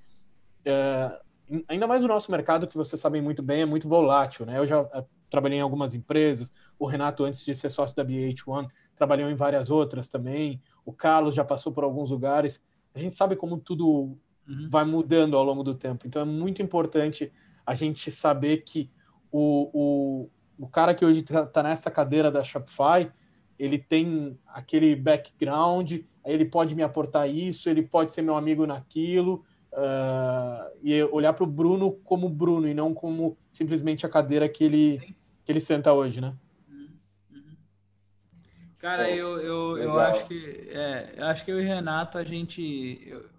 Uh, ainda mais o nosso mercado, que vocês sabem muito bem, é muito volátil, né? Eu já uh, trabalhei em algumas empresas, o Renato, antes de ser sócio da BH1, trabalhou em várias outras também, o Carlos já passou por alguns lugares. A gente sabe como tudo uhum. vai mudando ao longo do tempo, então é muito importante a gente saber que o, o, o cara que hoje está tá nessa cadeira da Shopify, ele tem aquele background, ele pode me aportar isso, ele pode ser meu amigo naquilo, uh, e olhar para o Bruno como Bruno e não como simplesmente a cadeira que ele, que ele senta hoje, né? Cara, eu, eu, eu acho que é, eu acho que eu e Renato a gente eu,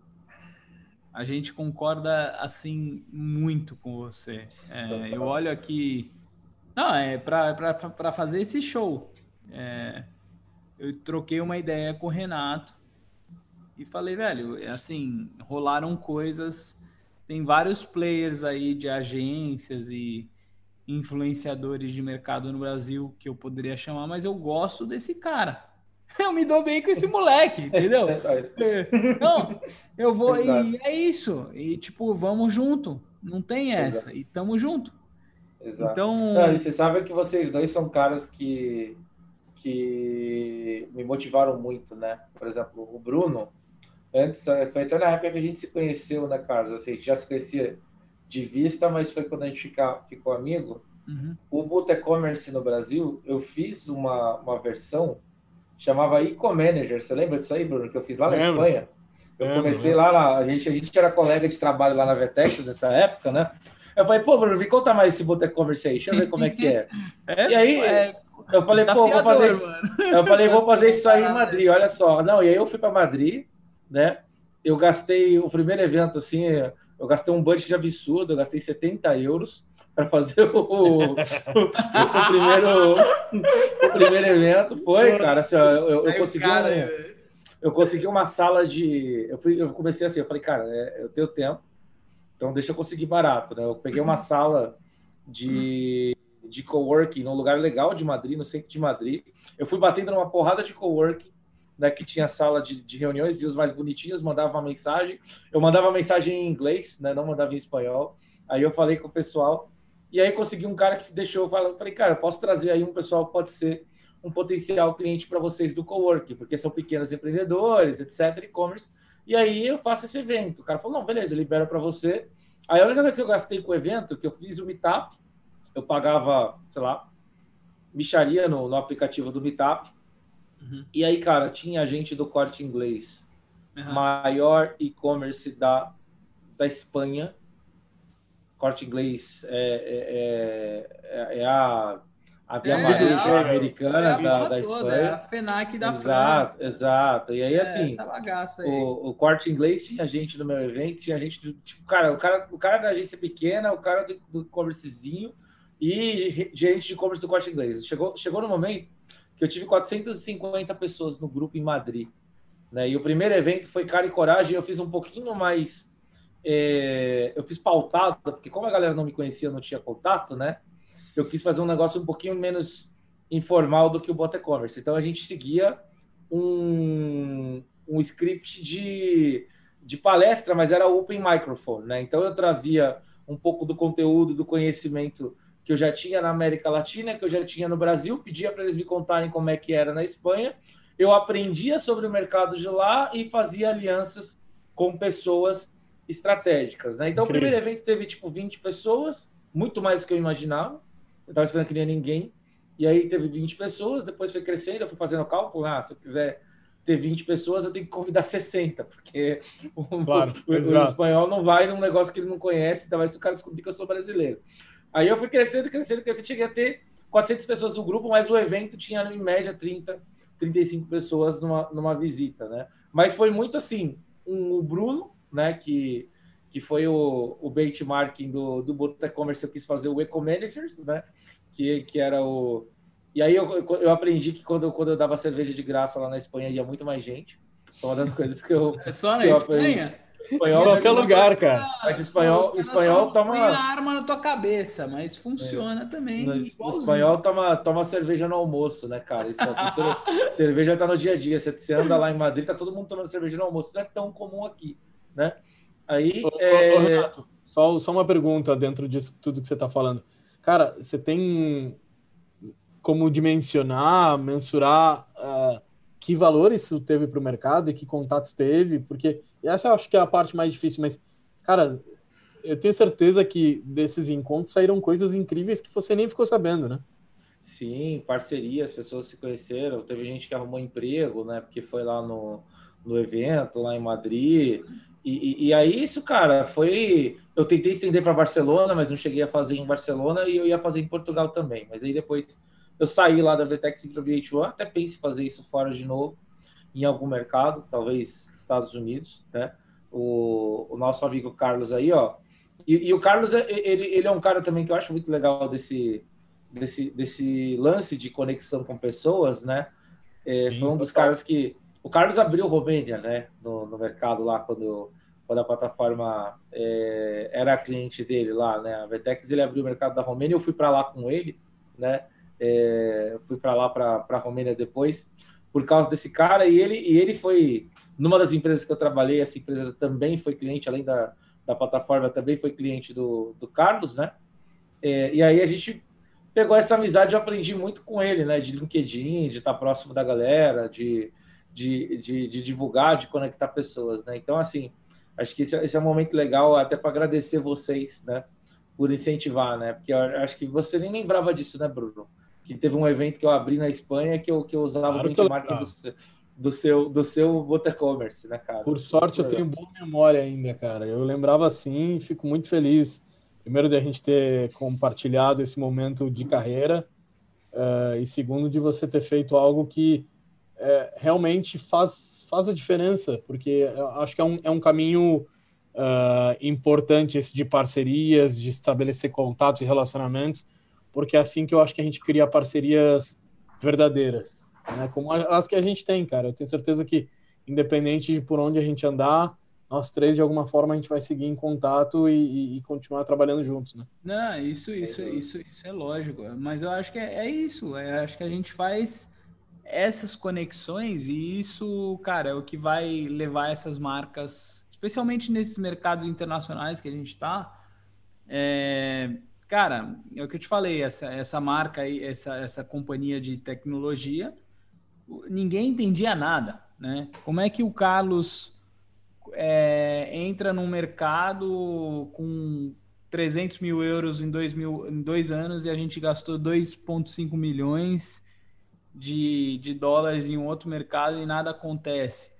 a gente concorda assim muito com você. É, eu olho aqui. Não, é para fazer esse show. É, eu troquei uma ideia com o Renato e falei, velho, é assim, rolaram coisas. Tem vários players aí de agências e influenciadores de mercado no Brasil que eu poderia chamar, mas eu gosto desse cara. eu me dou bem com esse moleque, entendeu? É, não, eu vou Exato. e é isso. E tipo, vamos junto. Não tem essa. Exato. E tamo junto. Exato. Então, não, você sabe que vocês dois são caras que que me motivaram muito, né? Por exemplo, o Bruno, antes, foi até na época que a gente se conheceu, né, Carlos? Assim, a gente já se conhecia de vista, mas foi quando a gente fica, ficou amigo. Uhum. O Boot E-Commerce no Brasil, eu fiz uma, uma versão chamava Eco-Manager. Você lembra disso aí, Bruno? Que eu fiz lá na Lembro. Espanha. Eu Lembro, comecei lá, na, a, gente, a gente era colega de trabalho lá na Vetex nessa época, né? Eu falei, pô, Bruno, me conta mais esse Boteco Converse aí, deixa eu ver como é que é. é e aí, é, eu falei, pô, vou fazer isso. Eu falei, vou fazer isso aí em Madrid, olha só. Não, e aí eu fui para Madrid, né? Eu gastei o primeiro evento, assim, eu gastei um budget absurdo, eu gastei 70 euros para fazer o, o, o, primeiro, o primeiro evento. Foi, cara, assim, eu, eu consegui cara, eu consegui uma sala de. Eu, fui, eu comecei assim, eu falei, cara, é, eu tenho tempo, então deixa eu conseguir barato, né? Eu peguei uma sala de, de coworking num lugar legal de Madrid, no centro de Madrid. Eu fui batendo numa porrada de coworking. Né, que tinha sala de, de reuniões, vi os mais bonitinhos, mandava uma mensagem. Eu mandava mensagem em inglês, né, não mandava em espanhol. Aí eu falei com o pessoal, e aí consegui um cara que deixou, falei, cara, eu posso trazer aí um pessoal que pode ser um potencial cliente para vocês do coworking, porque são pequenos empreendedores, etc, e-commerce. E aí eu faço esse evento. O cara falou, não, beleza, libera para você. Aí a única vez que eu gastei com o evento, que eu fiz o Meetup, eu pagava, sei lá, micharia no, no aplicativo do Meetup. Uhum. E aí, cara, tinha gente do Corte Inglês, uhum. maior e-commerce da, da Espanha, corte inglês é, é, é, é a a Via é, Maria é, Americanas é da, da Espanha. É a FENAC da exato, França. Exato, E aí, assim, o, o corte inglês tinha gente no meu evento, tinha gente do tipo, cara, o cara, o cara da agência pequena, o cara do, do e gerente de commerce do corte inglês. Chegou, chegou no momento que eu tive 450 pessoas no grupo em Madrid. Né? E o primeiro evento foi Cara e Coragem, eu fiz um pouquinho mais é, eu fiz pautado, porque como a galera não me conhecia, não tinha contato, né? Eu quis fazer um negócio um pouquinho menos informal do que o Bot E-Commerce. Então a gente seguia um, um script de, de palestra, mas era open microphone, né? Então eu trazia um pouco do conteúdo, do conhecimento que eu já tinha na América Latina, que eu já tinha no Brasil, pedia para eles me contarem como é que era na Espanha. Eu aprendia sobre o mercado de lá e fazia alianças com pessoas estratégicas, né? Então, Incrível. o primeiro evento teve tipo 20 pessoas, muito mais do que eu imaginava. Eu estava esperando que nem ninguém. E aí teve 20 pessoas, depois foi crescendo, eu fui fazendo cálculo, ah, se eu quiser ter 20 pessoas, eu tenho que convidar 60, porque o, claro, o, o espanhol não vai num negócio que ele não conhece, então vai se o cara descobrir que eu sou brasileiro. Aí eu fui crescendo, crescendo, crescendo, cheguei a ter 400 pessoas do grupo, mas o evento tinha em média 30, 35 pessoas numa, numa visita, né? Mas foi muito assim, um, o Bruno, né, que, que foi o, o benchmarking do, do Bota Commerce, eu quis fazer o Eco Managers, né? Que, que era o. E aí eu, eu aprendi que quando, quando eu dava cerveja de graça lá na Espanha ia muito mais gente. Foi uma das coisas que eu. É só na Espanha? Espanhol, em qualquer lugar, cara. Mas espanhol, espanhol toma. Põe a arma na tua cabeça, mas funciona é. também. O espanhol toma, toma cerveja no almoço, né, cara? Isso é cerveja tá no dia a dia. Você, você anda lá em Madrid, tá todo mundo tomando cerveja no almoço. Não é tão comum aqui, né? Aí. Ô, é... ô, Renato, só, só uma pergunta dentro disso tudo que você tá falando. Cara, você tem como dimensionar, mensurar. Uh que valores isso teve para o mercado e que contatos teve, porque essa eu acho que é a parte mais difícil, mas, cara, eu tenho certeza que desses encontros saíram coisas incríveis que você nem ficou sabendo, né? Sim, parcerias, pessoas se conheceram, teve gente que arrumou emprego, né, porque foi lá no, no evento, lá em Madrid, e, e, e aí isso, cara, foi... Eu tentei estender para Barcelona, mas não cheguei a fazer em Barcelona, e eu ia fazer em Portugal também, mas aí depois eu saí lá da VTEX para o VH1, até pense em fazer isso fora de novo, em algum mercado, talvez Estados Unidos, né? O, o nosso amigo Carlos aí, ó. E, e, o Carlos, ele, ele é um cara também que eu acho muito legal desse, desse, desse lance de conexão com pessoas, né? É, Sim, foi um dos total. caras que. O Carlos abriu Romênia, né? No, no mercado lá, quando, quando a plataforma é, era cliente dele lá, né? A Vetex, ele abriu o mercado da Romênia, eu fui para lá com ele, né? É, fui para lá, para a Romênia depois, por causa desse cara. E ele, e ele foi, numa das empresas que eu trabalhei, essa empresa também foi cliente, além da, da plataforma, também foi cliente do, do Carlos, né? É, e aí a gente pegou essa amizade, eu aprendi muito com ele, né? De LinkedIn, de estar próximo da galera, de, de, de, de divulgar, de conectar pessoas, né? Então, assim, acho que esse, é, esse é um momento legal até para agradecer vocês, né? Por incentivar, né? Porque acho que você nem lembrava disso, né, Bruno? que teve um evento que eu abri na Espanha que eu, que eu usava claro o benchmark do, do, seu do seu commerce né, cara? Por sorte, eu tenho boa memória ainda, cara. Eu lembrava assim, fico muito feliz. Primeiro, de a gente ter compartilhado esse momento de carreira, uh, e segundo, de você ter feito algo que uh, realmente faz, faz a diferença, porque acho que é um, é um caminho uh, importante esse de parcerias, de estabelecer contatos e relacionamentos porque é assim que eu acho que a gente cria parcerias verdadeiras, né? Como as que a gente tem, cara. Eu tenho certeza que, independente de por onde a gente andar, nós três, de alguma forma, a gente vai seguir em contato e, e, e continuar trabalhando juntos, né? Não, isso, isso, é, isso, isso é lógico. Mas eu acho que é, é isso. É, acho que a gente faz essas conexões e isso, cara, é o que vai levar essas marcas, especialmente nesses mercados internacionais que a gente está, é, Cara, é o que eu te falei, essa, essa marca aí, essa, essa companhia de tecnologia, ninguém entendia nada, né? Como é que o Carlos é, entra num mercado com 300 mil euros em dois, mil, em dois anos e a gente gastou 2,5 milhões de, de dólares em um outro mercado e nada acontece.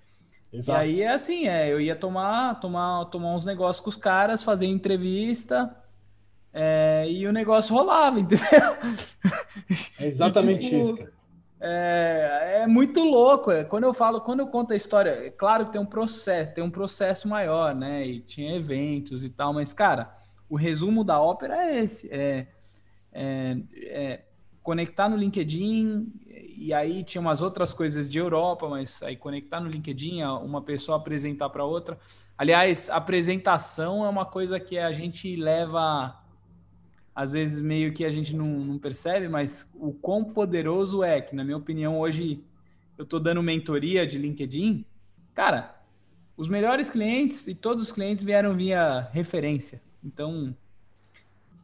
Exato. E aí é assim, é, eu ia tomar, tomar, tomar uns negócios com os caras, fazer entrevista, é, e o negócio rolava, entendeu? É exatamente tipo, isso, cara. É, é, muito louco. É, quando eu falo, quando eu conto a história, é claro que tem um processo, tem um processo maior, né? E tinha eventos e tal, mas, cara, o resumo da ópera é esse: é, é, é conectar no LinkedIn, e aí tinha umas outras coisas de Europa, mas aí conectar no LinkedIn, uma pessoa apresentar para outra. Aliás, apresentação é uma coisa que a gente leva às vezes meio que a gente não, não percebe, mas o quão poderoso é, que na minha opinião hoje eu estou dando mentoria de LinkedIn, cara, os melhores clientes e todos os clientes vieram via referência. Então,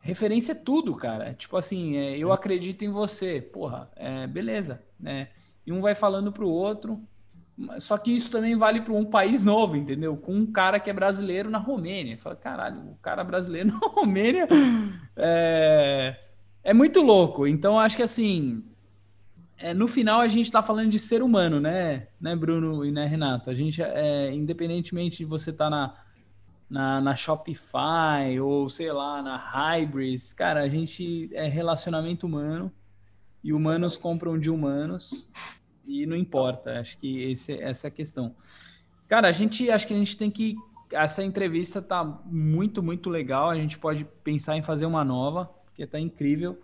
referência é tudo, cara. Tipo assim, é, eu acredito em você. Porra, é, beleza, né? E um vai falando pro outro. Só que isso também vale para um país novo, entendeu? Com um cara que é brasileiro na Romênia. Fala, caralho, o cara brasileiro na Romênia é, é muito louco. Então, acho que assim, é, no final a gente está falando de ser humano, né, né, Bruno e né, Renato? A gente, é, independentemente de você estar tá na, na, na, Shopify ou sei lá, na Hybris, cara, a gente é relacionamento humano e humanos compram de humanos e não importa. Acho que esse, essa é a questão. Cara, a gente acho que a gente tem que. Essa entrevista tá muito, muito legal. A gente pode pensar em fazer uma nova, porque tá incrível.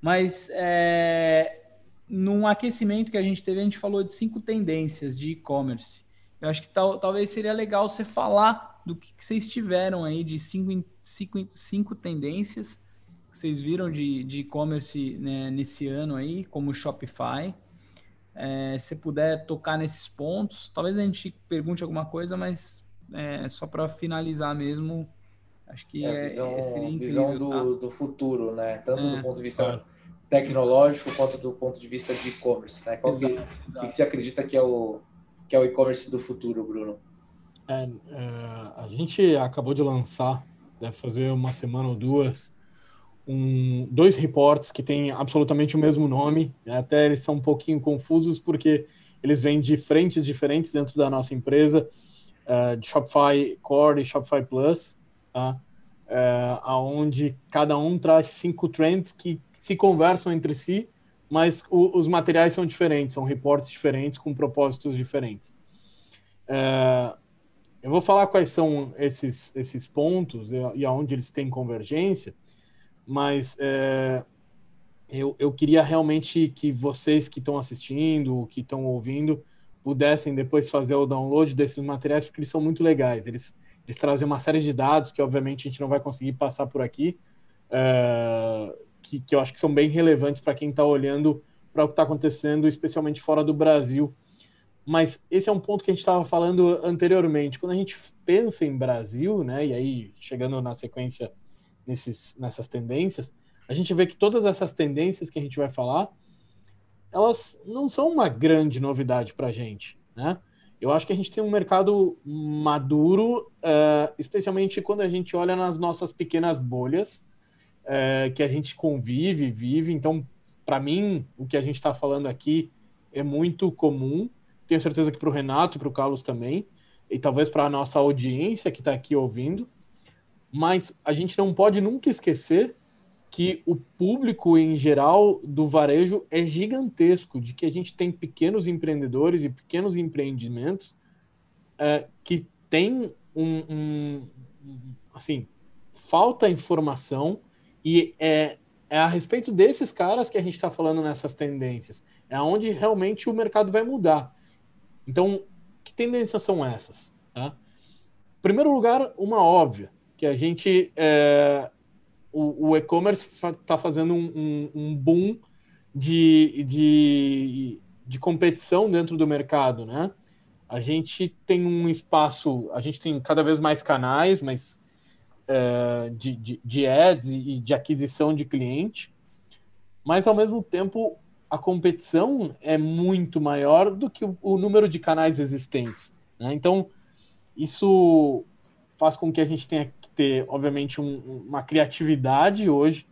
Mas é, num aquecimento que a gente teve, a gente falou de cinco tendências de e-commerce. Eu acho que tal, talvez seria legal você falar do que, que vocês tiveram aí de cinco, cinco, cinco tendências que vocês viram de e-commerce né, nesse ano aí, como Shopify. É, se puder tocar nesses pontos, talvez a gente pergunte alguma coisa, mas é, só para finalizar mesmo, acho que é, é visão, é, seria incrível, visão do, tá? do futuro, né? Tanto do ponto de vista tecnológico quanto do ponto de vista de e-commerce, né? Qual exato, que, exato. que você acredita que é o que é o e-commerce do futuro, Bruno? É, é, a gente acabou de lançar, deve fazer uma semana ou duas, um, dois reports que têm absolutamente o mesmo nome. Até eles são um pouquinho confusos porque eles vêm de frentes diferentes dentro da nossa empresa, uh, de Shopify Core e Shopify Plus, tá? Uh, aonde cada um traz cinco trends que se conversam entre si, mas o, os materiais são diferentes, são reportes diferentes com propósitos diferentes. É, eu vou falar quais são esses, esses pontos e, aonde eles têm convergência, mas é, eu, eu queria realmente que vocês que estão assistindo, que estão ouvindo, pudessem depois fazer o download desses materiais, porque eles são muito legais. Eles, eles trazem uma série de dados que, obviamente, a gente não vai conseguir passar por aqui. É, que, que eu acho que são bem relevantes para quem está olhando para o que está acontecendo, especialmente fora do Brasil. Mas esse é um ponto que a gente estava falando anteriormente. Quando a gente pensa em Brasil, né, e aí chegando na sequência nesses, nessas tendências, a gente vê que todas essas tendências que a gente vai falar, elas não são uma grande novidade para a gente, né? Eu acho que a gente tem um mercado maduro, uh, especialmente quando a gente olha nas nossas pequenas bolhas, é, que a gente convive, vive. Então, para mim, o que a gente está falando aqui é muito comum. Tenho certeza que para o Renato e para o Carlos também, e talvez para a nossa audiência que está aqui ouvindo. Mas a gente não pode nunca esquecer que o público em geral do varejo é gigantesco, de que a gente tem pequenos empreendedores e pequenos empreendimentos é, que têm um, um, assim falta informação e é, é a respeito desses caras que a gente está falando nessas tendências. É onde realmente o mercado vai mudar. Então, que tendências são essas? Tá? Em primeiro lugar, uma óbvia, que a gente. É, o, o e-commerce está fazendo um, um, um, boom de, de, de competição dentro do mercado, né? A gente tem um espaço, a gente tem cada vez mais canais, mas uh, de, de, de ads e de aquisição de cliente, mas ao mesmo tempo a competição é muito maior do que o, o número de canais existentes. Né? Então, isso faz com que a gente tenha que ter, obviamente, um, uma criatividade hoje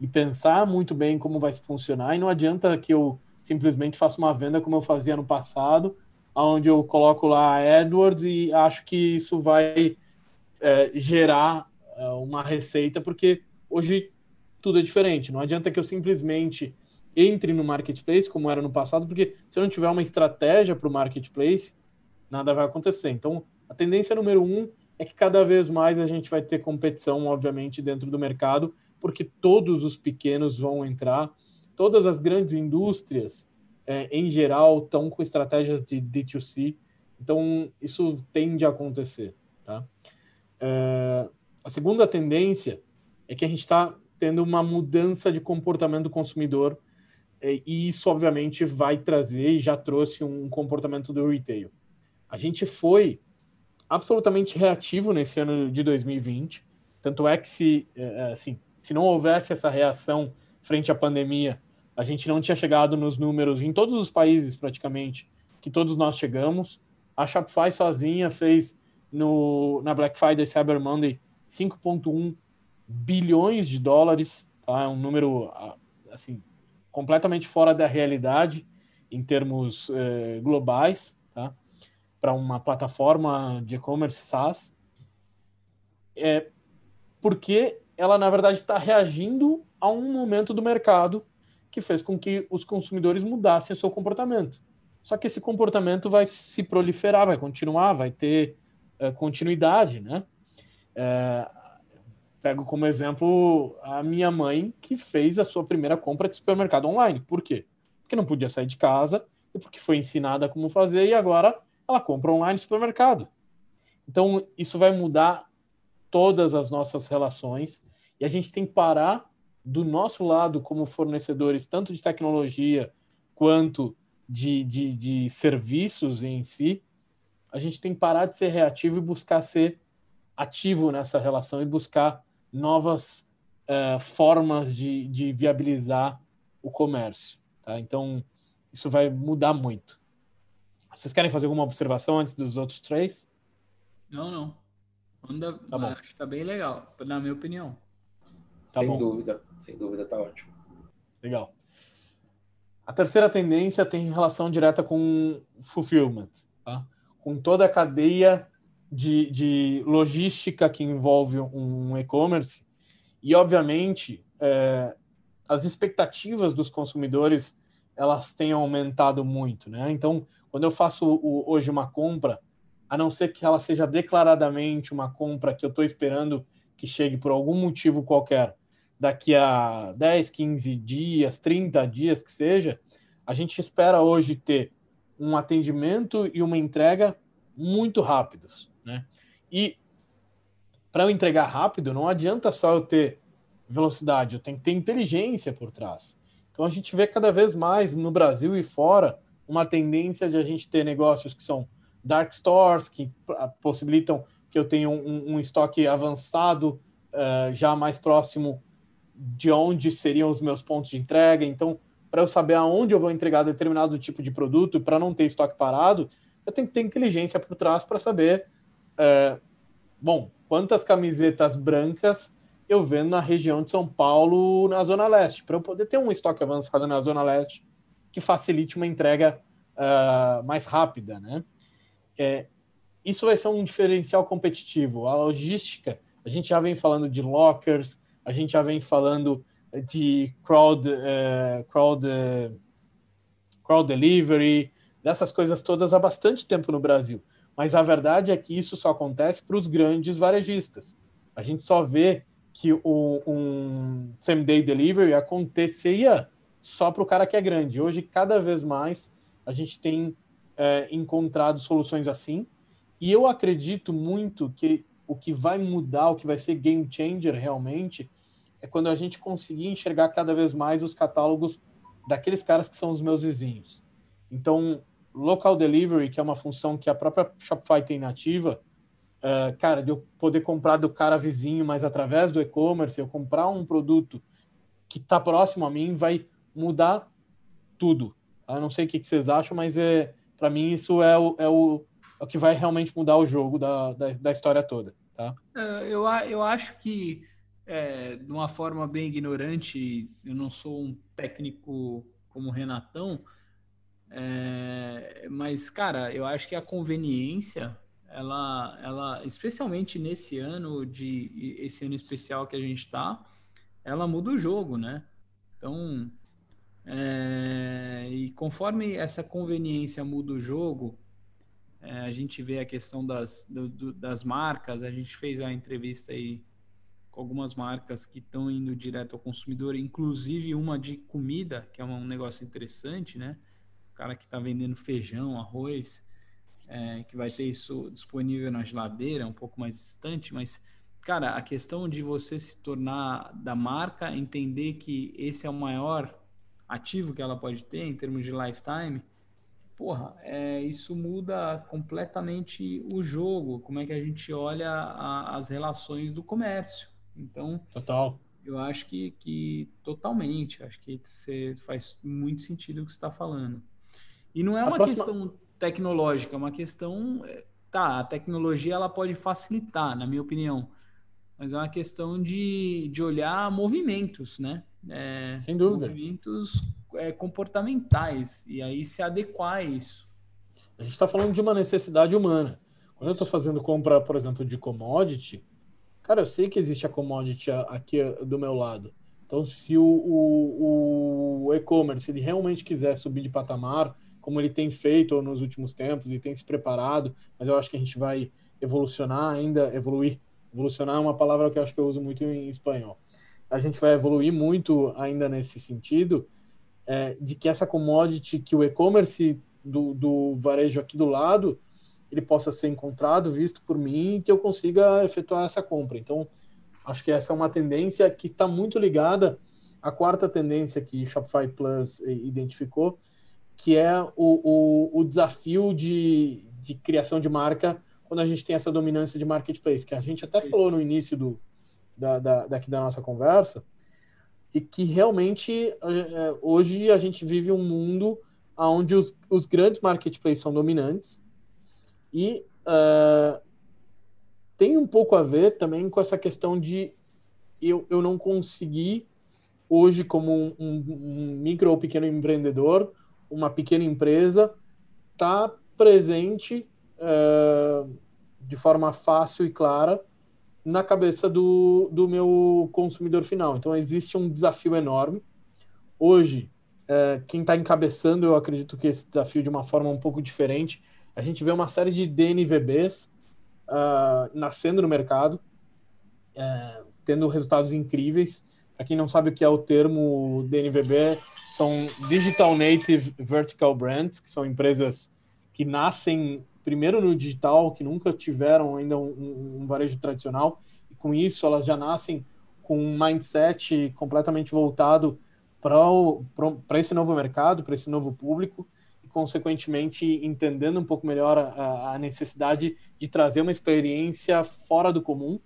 e pensar muito bem como vai funcionar. E não adianta que eu simplesmente faça uma venda como eu fazia no passado, onde eu coloco lá AdWords e acho que isso vai é, gerar é, uma receita, porque hoje tudo é diferente. Não adianta que eu simplesmente entre no marketplace, como era no passado, porque se não tiver uma estratégia para o marketplace, nada vai acontecer. Então, a tendência número um é que cada vez mais a gente vai ter competição, obviamente, dentro do mercado, porque todos os pequenos vão entrar, todas as grandes indústrias, é, em geral, estão com estratégias de D2C, então isso tende a acontecer. Tá? É, a segunda tendência é que a gente está tendo uma mudança de comportamento do consumidor e isso, obviamente, vai trazer e já trouxe um comportamento do retail. A gente foi absolutamente reativo nesse ano de 2020, tanto é que se, é, é, assim, se não houvesse essa reação frente à pandemia, a gente não tinha chegado nos números em todos os países praticamente que todos nós chegamos. A Shopify sozinha fez no, na Black Friday Cyber Monday 5,1 bilhões de dólares, tá? É um número assim completamente fora da realidade em termos eh, globais, tá? Para uma plataforma de e-commerce SaaS, é porque ela na verdade está reagindo a um momento do mercado que fez com que os consumidores mudassem seu comportamento. Só que esse comportamento vai se proliferar, vai continuar, vai ter eh, continuidade, né? É, pego como exemplo a minha mãe, que fez a sua primeira compra de supermercado online. Por quê? Porque não podia sair de casa e porque foi ensinada como fazer e agora ela compra online no supermercado. Então, isso vai mudar todas as nossas relações e a gente tem que parar do nosso lado como fornecedores, tanto de tecnologia quanto de, de, de serviços em si, a gente tem que parar de ser reativo e buscar ser ativo nessa relação e buscar novas uh, formas de, de viabilizar o comércio. Tá? Então, isso vai mudar muito. Vocês querem fazer alguma observação antes dos outros três? Não, não. Anda, tá bom. acho que está bem legal, na minha opinião. Tá sem bom. dúvida, sem dúvida, tá ótimo. Legal. A terceira tendência tem relação direta com fulfillment, tá? com toda a cadeia de, de logística que envolve um e-commerce e, obviamente, é, as expectativas dos consumidores elas têm aumentado muito, né? Então, quando eu faço o, hoje uma compra, a não ser que ela seja declaradamente uma compra que eu estou esperando que chegue por algum motivo qualquer, daqui a 10, 15 dias, 30 dias que seja, a gente espera hoje ter um atendimento e uma entrega muito rápidos. Né? E para eu entregar rápido, não adianta só eu ter velocidade, eu tenho que ter inteligência por trás. Então a gente vê cada vez mais no Brasil e fora uma tendência de a gente ter negócios que são dark stores, que possibilitam que eu tenha um, um estoque avançado, uh, já mais próximo de onde seriam os meus pontos de entrega. Então, para eu saber aonde eu vou entregar determinado tipo de produto, para não ter estoque parado, eu tenho que ter inteligência por trás para saber é, bom, quantas camisetas brancas eu vendo na região de São Paulo, na Zona Leste, para eu poder ter um estoque avançado na Zona Leste que facilite uma entrega uh, mais rápida, né? É, isso vai ser um diferencial competitivo. A logística, a gente já vem falando de lockers, a gente já vem falando de crowd, uh, crowd, uh, crowd delivery, dessas coisas todas há bastante tempo no Brasil. Mas a verdade é que isso só acontece para os grandes varejistas. A gente só vê que o, um same day delivery acontecia só para o cara que é grande. Hoje, cada vez mais, a gente tem é, encontrado soluções assim. E eu acredito muito que o que vai mudar, o que vai ser game changer realmente, é quando a gente conseguir enxergar cada vez mais os catálogos daqueles caras que são os meus vizinhos. Então, local delivery, que é uma função que a própria Shopify tem nativa, uh, cara, de eu poder comprar do cara vizinho, mas através do e-commerce, eu comprar um produto que está próximo a mim, vai mudar tudo. Eu não sei o que, vocês acham, mas é, para mim isso é o, é, o, é o que vai realmente mudar o jogo da, da, da história toda. Tá? É, eu, eu acho que, é, de uma forma bem ignorante, eu não sou um técnico como o Renatão, é, mas, cara, eu acho que a conveniência, ela, ela, especialmente nesse ano de esse ano especial que a gente está, ela muda o jogo, né? Então, é, e conforme essa conveniência muda o jogo, é, a gente vê a questão das, do, do, das marcas. A gente fez a entrevista aí com algumas marcas que estão indo direto ao consumidor, inclusive uma de comida, que é um negócio interessante, né? Cara que está vendendo feijão, arroz, é, que vai ter isso disponível na geladeira, um pouco mais distante, mas, cara, a questão de você se tornar da marca, entender que esse é o maior ativo que ela pode ter em termos de lifetime, porra, é, isso muda completamente o jogo, como é que a gente olha a, as relações do comércio. Então, total. Eu acho que, que totalmente, acho que você faz muito sentido o que você está falando. E não é uma próxima... questão tecnológica, é uma questão. É, tá, a tecnologia ela pode facilitar, na minha opinião, mas é uma questão de, de olhar movimentos, né? É, Sem dúvida. Movimentos é, comportamentais e aí se adequar a isso. A gente está falando de uma necessidade humana. Quando eu estou fazendo compra, por exemplo, de commodity, cara, eu sei que existe a commodity aqui do meu lado. Então, se o, o, o e-commerce ele realmente quiser subir de patamar, como ele tem feito nos últimos tempos e tem se preparado, mas eu acho que a gente vai evolucionar ainda, evoluir. Evolucionar é uma palavra que eu acho que eu uso muito em espanhol. A gente vai evoluir muito ainda nesse sentido, é, de que essa commodity, que o e-commerce do, do varejo aqui do lado, ele possa ser encontrado, visto por mim, que eu consiga efetuar essa compra. Então, acho que essa é uma tendência que está muito ligada à quarta tendência que Shopify Plus identificou, que é o, o, o desafio de, de criação de marca quando a gente tem essa dominância de marketplace, que a gente até falou no início do, da, da, daqui da nossa conversa, e que realmente é, é, hoje a gente vive um mundo onde os, os grandes marketplaces são dominantes e uh, tem um pouco a ver também com essa questão de eu, eu não conseguir hoje como um, um, um micro ou pequeno empreendedor, uma pequena empresa, tá presente uh, de forma fácil e clara na cabeça do, do meu consumidor final. Então, existe um desafio enorme. Hoje, é, quem está encabeçando, eu acredito que esse desafio de uma forma um pouco diferente. A gente vê uma série de DNVBs uh, ah, nascendo no mercado, é, tendo resultados incríveis. Para quem não sabe o que é o termo DNVB, são Digital Native Vertical Brands, que são empresas que nascem primeiro no digital, que nunca tiveram ainda um, um varejo tradicional, e com isso elas já nascem com um mindset completamente voltado para esse novo mercado, para esse novo público, e consequentemente entendendo um pouco melhor a, a, necessidade de trazer uma experiência fora do comum,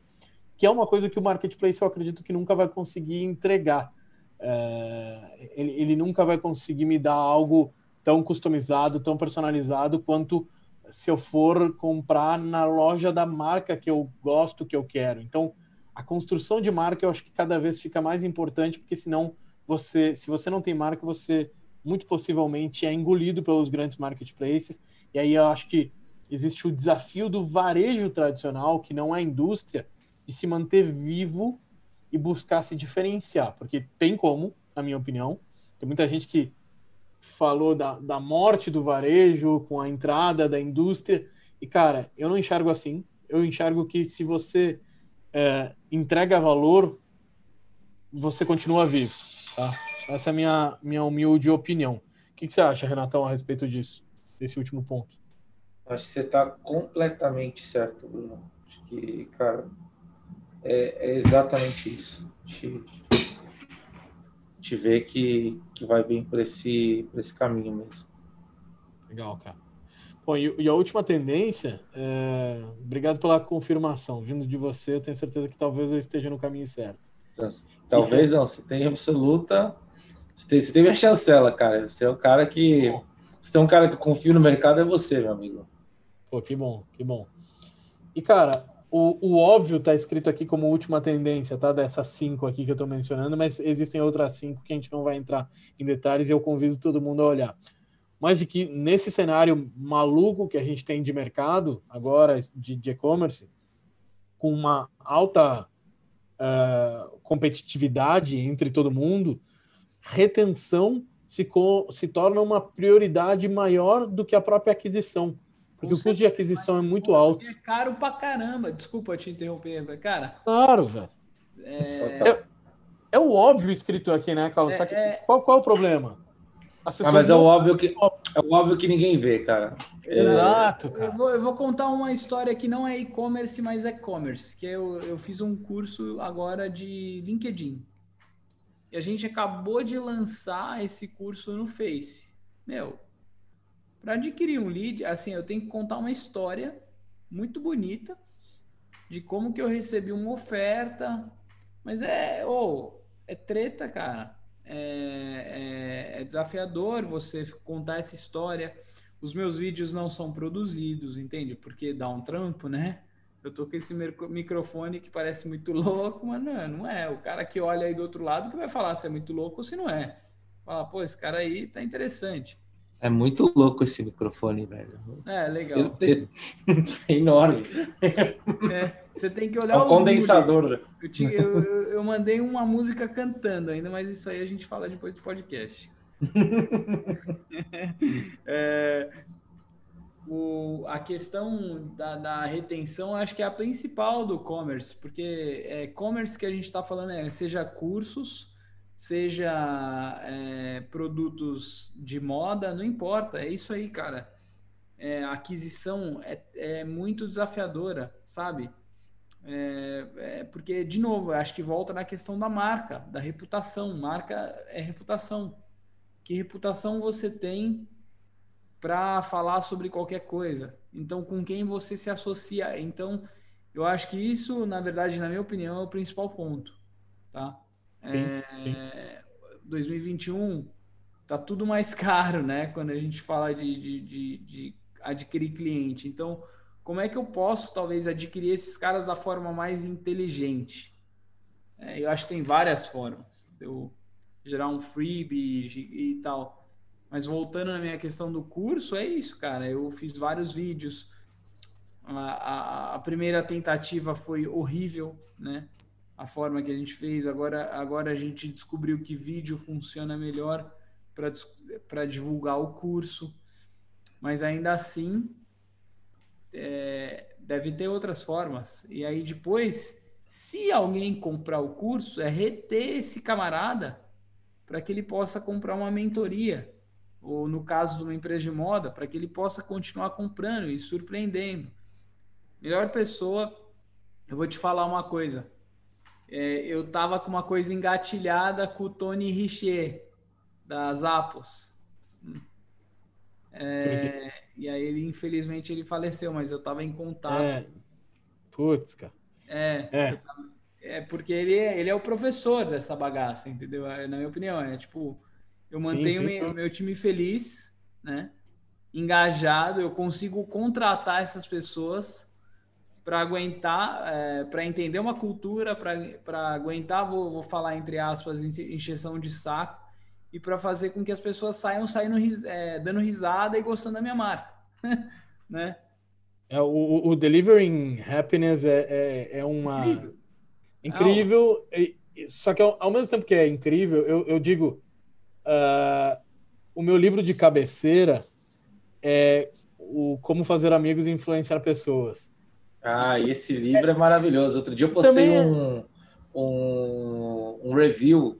que é uma coisa que o marketplace eu acredito que nunca vai conseguir entregar. É, ele, ele nunca vai conseguir me dar algo tão customizado, tão personalizado quanto se eu for comprar na loja da marca que eu gosto, que eu quero. Então, a construção de marca eu acho que cada vez fica mais importante, porque senão você, se você não tem marca, você muito possivelmente é engolido pelos grandes marketplaces. E aí eu acho que existe o desafio do varejo tradicional, que não é indústria, de se manter vivo e buscar se diferenciar, porque tem como, na minha opinião. Tem muita gente que falou da, da morte do varejo com a entrada da indústria. E, cara, eu não enxergo assim. Eu enxergo que se você é, entrega valor, você continua vivo. Tá? Essa é a minha, minha humilde opinião. O que, que você acha, Renatão, a respeito disso, desse último ponto? Acho que você está completamente certo, Bruno. Acho que, cara, é, é exatamente isso gente vê que, que vai bem por esse, por esse caminho mesmo. Legal, cara. Bom, e, e a última tendência, é... obrigado pela confirmação. Vindo de você, eu tenho certeza que talvez eu esteja no caminho certo. Talvez não, você tem absoluta. Você tem, você tem minha chancela, cara. Você é o cara que. Você tem um cara que confia no mercado, é você, meu amigo. Pô, que bom, que bom. E, cara, o, o óbvio está escrito aqui como última tendência, tá? Dessas cinco aqui que eu estou mencionando, mas existem outras cinco que a gente não vai entrar em detalhes e eu convido todo mundo a olhar. Mas de que nesse cenário maluco que a gente tem de mercado agora, de e-commerce, com uma alta uh, competitividade entre todo mundo, retenção se, se torna uma prioridade maior do que a própria aquisição. Porque o custo de aquisição é muito alto. É caro pra caramba. Desculpa te interromper, cara. Claro, velho. É... É, é... o óbvio escrito aqui, né, Carlos? É, Só que é... qual, qual é o problema? Ah, mas é o óbvio que é o óbvio que ninguém vê, cara. Exato. Cara. Eu, vou, eu, vou, contar uma história que não é e-commerce, mas é commerce. Que eu, eu fiz um curso agora de LinkedIn. E a gente acabou de lançar esse curso no Face. Meu, para adquirir um lead, assim, eu tenho que contar uma história muito bonita de como que eu recebi uma oferta. Mas é, oh, é treta, cara. É, é, é desafiador você contar essa história. Os meus vídeos não são produzidos, entende? Porque dá um trampo, né? Eu tô com esse microfone que parece muito louco, mas não, não é. O cara que olha aí do outro lado que vai falar se é muito louco ou se não é. Fala, pô, esse cara aí tá interessante. É muito louco esse microfone, velho. É, legal. É enorme. É, você tem que olhar é um condensador. Eu, te, eu, eu, mandei uma música cantando ainda, mas isso aí a gente fala depois do podcast. é, o, a questão da, da, retenção acho que é a principal do commerce, porque é commerce que a gente está falando é seja cursos, seja é, produtos de moda, não importa, é isso aí, cara. É, a aquisição é, é muito desafiadora, sabe? É, é, porque, de novo, acho que volta na questão da marca, da reputação. Marca é reputação. Que reputação você tem para falar sobre qualquer coisa. Então, com quem você se associa. Então, eu acho que isso, na verdade, na minha opinião, é o principal ponto. Tá? Sim, é, sim. 2021 tá tudo mais caro, né? Quando a gente fala de, de, de, de adquirir cliente. Então, como é que eu posso, talvez, adquirir esses caras da forma mais inteligente? É, eu acho que tem várias formas. Eu gerar um freebie e tal. Mas voltando na minha questão do curso, é isso, cara. Eu fiz vários vídeos. A, a, a, primeira tentativa foi horrível, né? A forma que a gente fez. Agora, agora a gente descobriu que vídeo funciona melhor para divulgar o curso. Mas ainda assim, é, deve ter outras formas. E aí depois, se alguém comprar o curso, é reter esse camarada para que ele possa comprar uma mentoria ou no caso de uma empresa de moda, para que ele possa continuar comprando e surpreendendo. Melhor pessoa, eu vou te falar uma coisa. É, eu tava com uma coisa engatilhada com o Tony Richer, das Apos. É, e aí ele, infelizmente, ele faleceu, mas eu tava em contato. É. Putz, cara. É, é. é porque ele, é, ele é o professor dessa bagaça, entendeu? É, na minha opinião, é tipo eu mantenho sim, sim. Meu, meu time feliz, né? engajado, eu consigo contratar essas pessoas para aguentar, é, para entender uma cultura, para aguentar, vou, vou, falar entre aspas, encheção de saco, e para fazer com que as pessoas saiam saindo é, dando risada e gostando da minha marca, né? É, o, o Delivering Happiness é, é, é uma incrível, incrível só que ao, ao, mesmo tempo que é incrível, eu, eu digo Uh, o meu livro de cabeceira é o Como Fazer Amigos e Influenciar Pessoas. Ah, esse livro é, maravilhoso. Outro dia eu postei Também... É um, um, um, review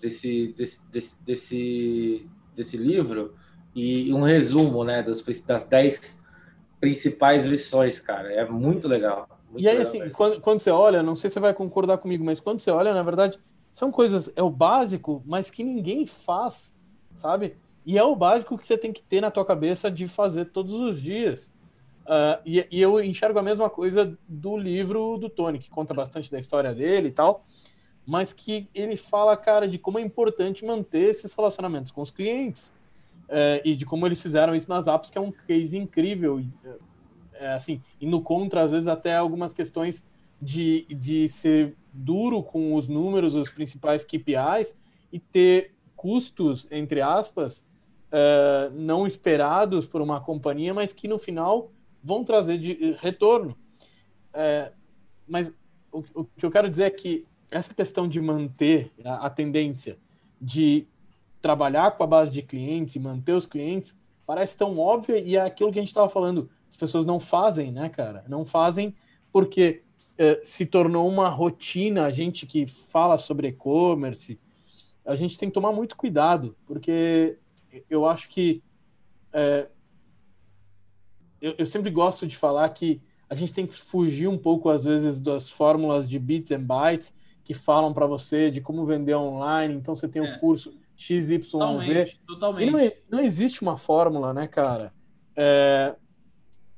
desse, desse, desse, desse, desse livro e um resumo né, das, das 10 principais lições, cara. É muito legal. Muito e aí, legal, assim, quando, quando você olha, não sei se você vai concordar comigo, mas quando você olha, na verdade, são coisas, é o básico, mas que ninguém faz, sabe? E é o básico que você tem que ter na tua cabeça de fazer todos os dias. Uh, e, e, eu enxergo a mesma coisa do livro do Tony, que conta bastante da história dele e tal, mas que ele fala, cara, de como é importante manter esses relacionamentos com os clientes uh, e de como eles fizeram isso nas apps, que é um case incrível. Uh, assim, indo contra, às vezes, até algumas questões de, de ser duro com os números, os principais KPIs, e ter custos, entre aspas, uh, não esperados por uma companhia, mas que no final vão trazer de retorno. Uh, mas o, o, que eu quero dizer é que essa questão de manter a, a tendência de trabalhar com a base de clientes e manter os clientes parece tão óbvia e é aquilo que a gente estava falando. As pessoas não fazem, né, cara? Não fazem porque é, se tornou uma rotina, a gente que fala sobre e-commerce, a gente tem que tomar muito cuidado, porque eu acho que é, eu, eu, sempre gosto de falar que a gente tem que fugir um pouco, às vezes, das fórmulas de bits and bytes que falam para você de como vender online. Então, você tem o é. um curso XYZ. Totalmente, totalmente. E não, não, existe uma fórmula, né, cara? É,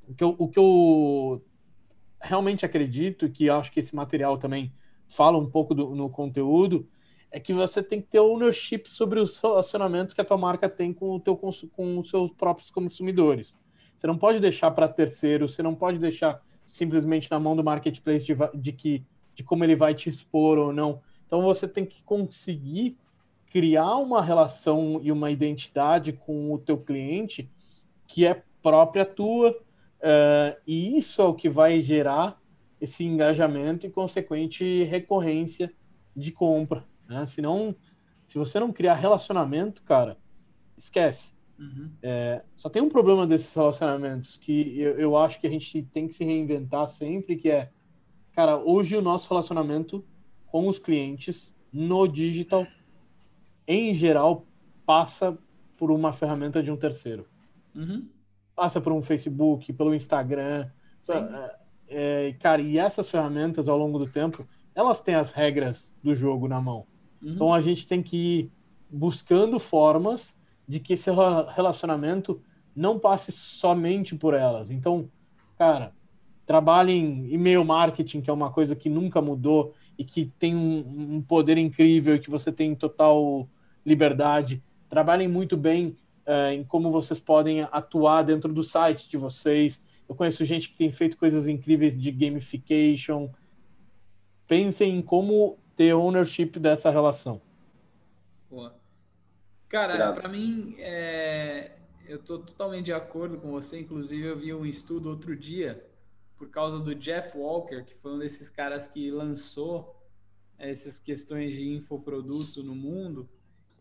o, que eu, o que eu realmente acredito, que acho que esse material também fala um pouco do, no conteúdo, é que você tem que ter ownership sobre os relacionamentos que a tua marca tem com, o teu, com os seus próprios consumidores. Você não pode deixar para terceiro, você não pode deixar simplesmente na mão do marketplace de, de, que, de como ele vai te expor ou não. Então você tem que conseguir criar uma relação e uma identidade com o teu cliente que é própria tua, uh, e isso é o que vai gerar esse engajamento e consequente recorrência de compra. Né? Se, não, se você não criar relacionamento, cara, esquece. Uhum. É, só tem um problema desses relacionamentos que eu, eu acho que a gente tem que se reinventar sempre, que é, cara, hoje o nosso relacionamento com os clientes no digital, em geral, passa por uma ferramenta de um terceiro. Uhum. Passa por um Facebook, pelo Instagram. É, é, cara, e essas ferramentas, ao longo do tempo, elas têm as regras do jogo na mão. Uhum. Então a gente tem que ir buscando formas de que esse relacionamento não passe somente por elas. Então, cara, trabalhe em e-mail marketing, que é uma coisa que nunca mudou e que tem um, um poder incrível e que você tem total liberdade. Trabalhem muito bem uh, em como vocês podem atuar dentro do site de vocês. Eu conheço gente que tem feito coisas incríveis de gamification. Pensem em como ter ownership dessa relação. Boa. Cara, para mim, é... eu estou totalmente de acordo com você. Inclusive, eu vi um estudo outro dia por causa do Jeff Walker, que foi um desses caras que lançou essas questões de infoproduto no mundo.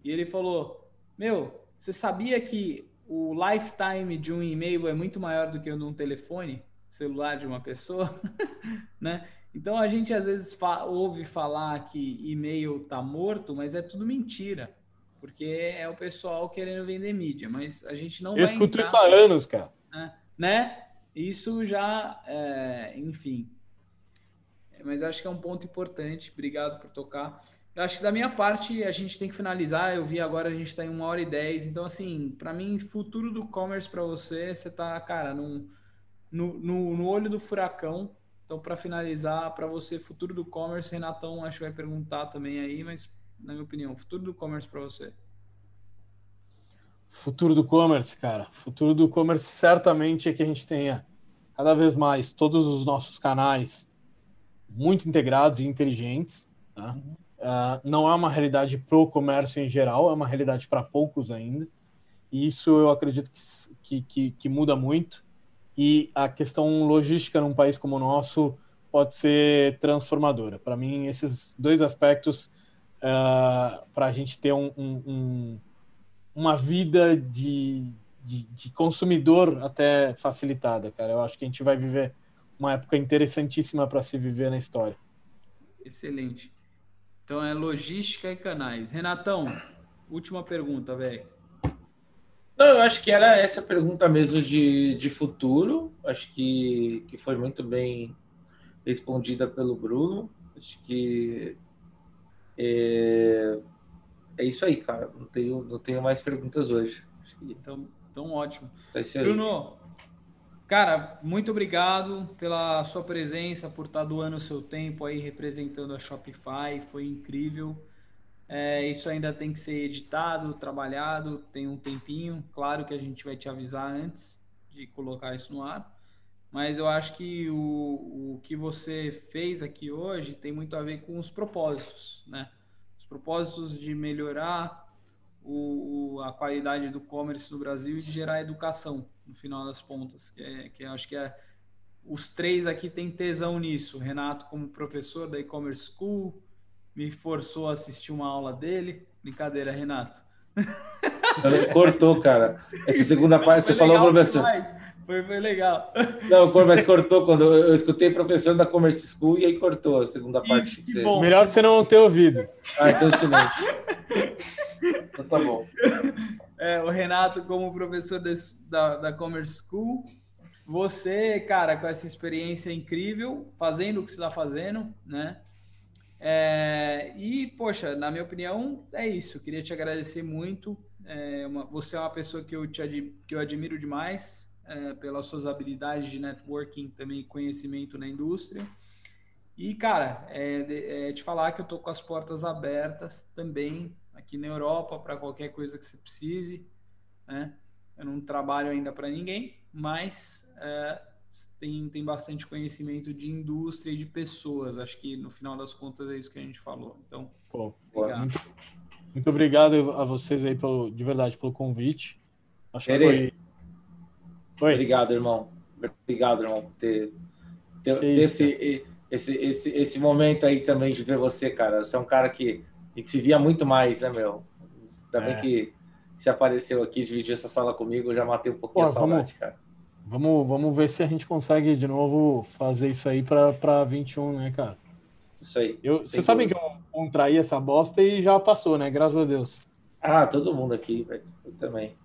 E ele falou: Meu, você sabia que o lifetime de um e-mail é muito maior do que o de um telefone celular de uma pessoa? né? Então a gente às vezes fa ouve falar que e-mail tá morto, mas é tudo mentira. Porque é o pessoal querendo vender mídia, mas a gente não Eu escuto entrar, isso há anos, cara. Né? né? Isso já, é, enfim. Mas acho que é um ponto importante. Obrigado por tocar. Eu acho que da minha parte a gente tem que finalizar. Eu vi agora a gente está em uma hora e dez. Então, assim, para mim, futuro do commerce para você, você tá, cara, num, no, no, no olho do furacão então, para finalizar, para você, futuro do commerce, Renatão, acho que vai perguntar também aí, mas na minha opinião, futuro do commerce para você. Futuro do commerce, cara. Futuro do commerce certamente é que a gente tenha cada vez mais todos os nossos canais muito integrados e inteligentes. Tá? Uhum. Uh, não é uma realidade para o comércio em geral, é uma realidade para poucos ainda. E isso eu acredito que, que, que muda muito e a questão logística num país como o nosso pode ser transformadora. Para mim, esses dois aspectos, uh, ah, para a gente ter um, um, uma vida de, de, de, consumidor até facilitada, cara. Eu acho que a gente vai viver uma época interessantíssima para se viver na história. Excelente. Então é logística e canais. Renatão, última pergunta, velho. Não, eu acho que era essa pergunta mesmo de, de futuro. Acho que, que foi muito bem respondida pelo Bruno. Acho que é, é isso aí, cara. Não tenho, não tenho mais perguntas hoje. Então, então ótimo. Bruno, cara, muito obrigado pela sua presença, por estar doando o seu tempo aí representando a Shopify. Foi incrível. É, isso ainda tem que ser editado, trabalhado, tem um tempinho. Claro que a gente vai te avisar antes de colocar isso no ar. Mas eu acho que o, o que você fez aqui hoje tem muito a ver com os propósitos, né? Os propósitos de melhorar o, o, a qualidade do commerce no Brasil e de gerar educação, no final das pontas. Que, é, que acho que é, os três aqui têm tesão nisso. Renato como professor da e-commerce school, me forçou a assistir uma aula dele. Brincadeira, Renato. Cortou, cara. Essa segunda parte foi você falou, professor. Foi, foi legal. Não, mas cortou quando eu escutei professor da Commerce School e aí cortou a segunda parte. Isso, você... Melhor você não ter ouvido. Ah, então excelente. então tá bom. é, o Renato como professor de, da, da Commerce School. Você, cara, com essa experiência incrível, fazendo o que você está fazendo, né? É, e, poxa, na minha opinião, é isso. Queria te agradecer muito. É uma, você é uma pessoa que eu, te, que eu admiro demais é, pelas suas habilidades de networking, também conhecimento na indústria. E, cara, é, é te falar que eu estou com as portas abertas também aqui na Europa para qualquer coisa que você precise. Né? Eu não trabalho ainda para ninguém, mas é, tem, tem bastante conhecimento de indústria e de pessoas. Acho que no final das contas é isso que a gente falou. Então, Pô, obrigado. Muito, muito, obrigado a vocês aí pelo, de verdade pelo convite. Acho que foi... foi. Obrigado, irmão. Obrigado, irmão, por ter, ter, ter esse, esse, esse, esse momento aí também de ver você, cara. Você é um cara que a gente se via muito mais, né, meu? Ainda bem é. que se apareceu aqui, dividiu essa sala comigo, eu já matei um pouquinho Pô, a saudade, vamos, cara. Vamos, vamos ver se a gente consegue de novo fazer isso aí para 21, né, cara? Isso aí. Eu, você sabe que eu contraí essa bosta e já passou, né? Graças a Deus. Ah, todo mundo aqui, velho. Eu também.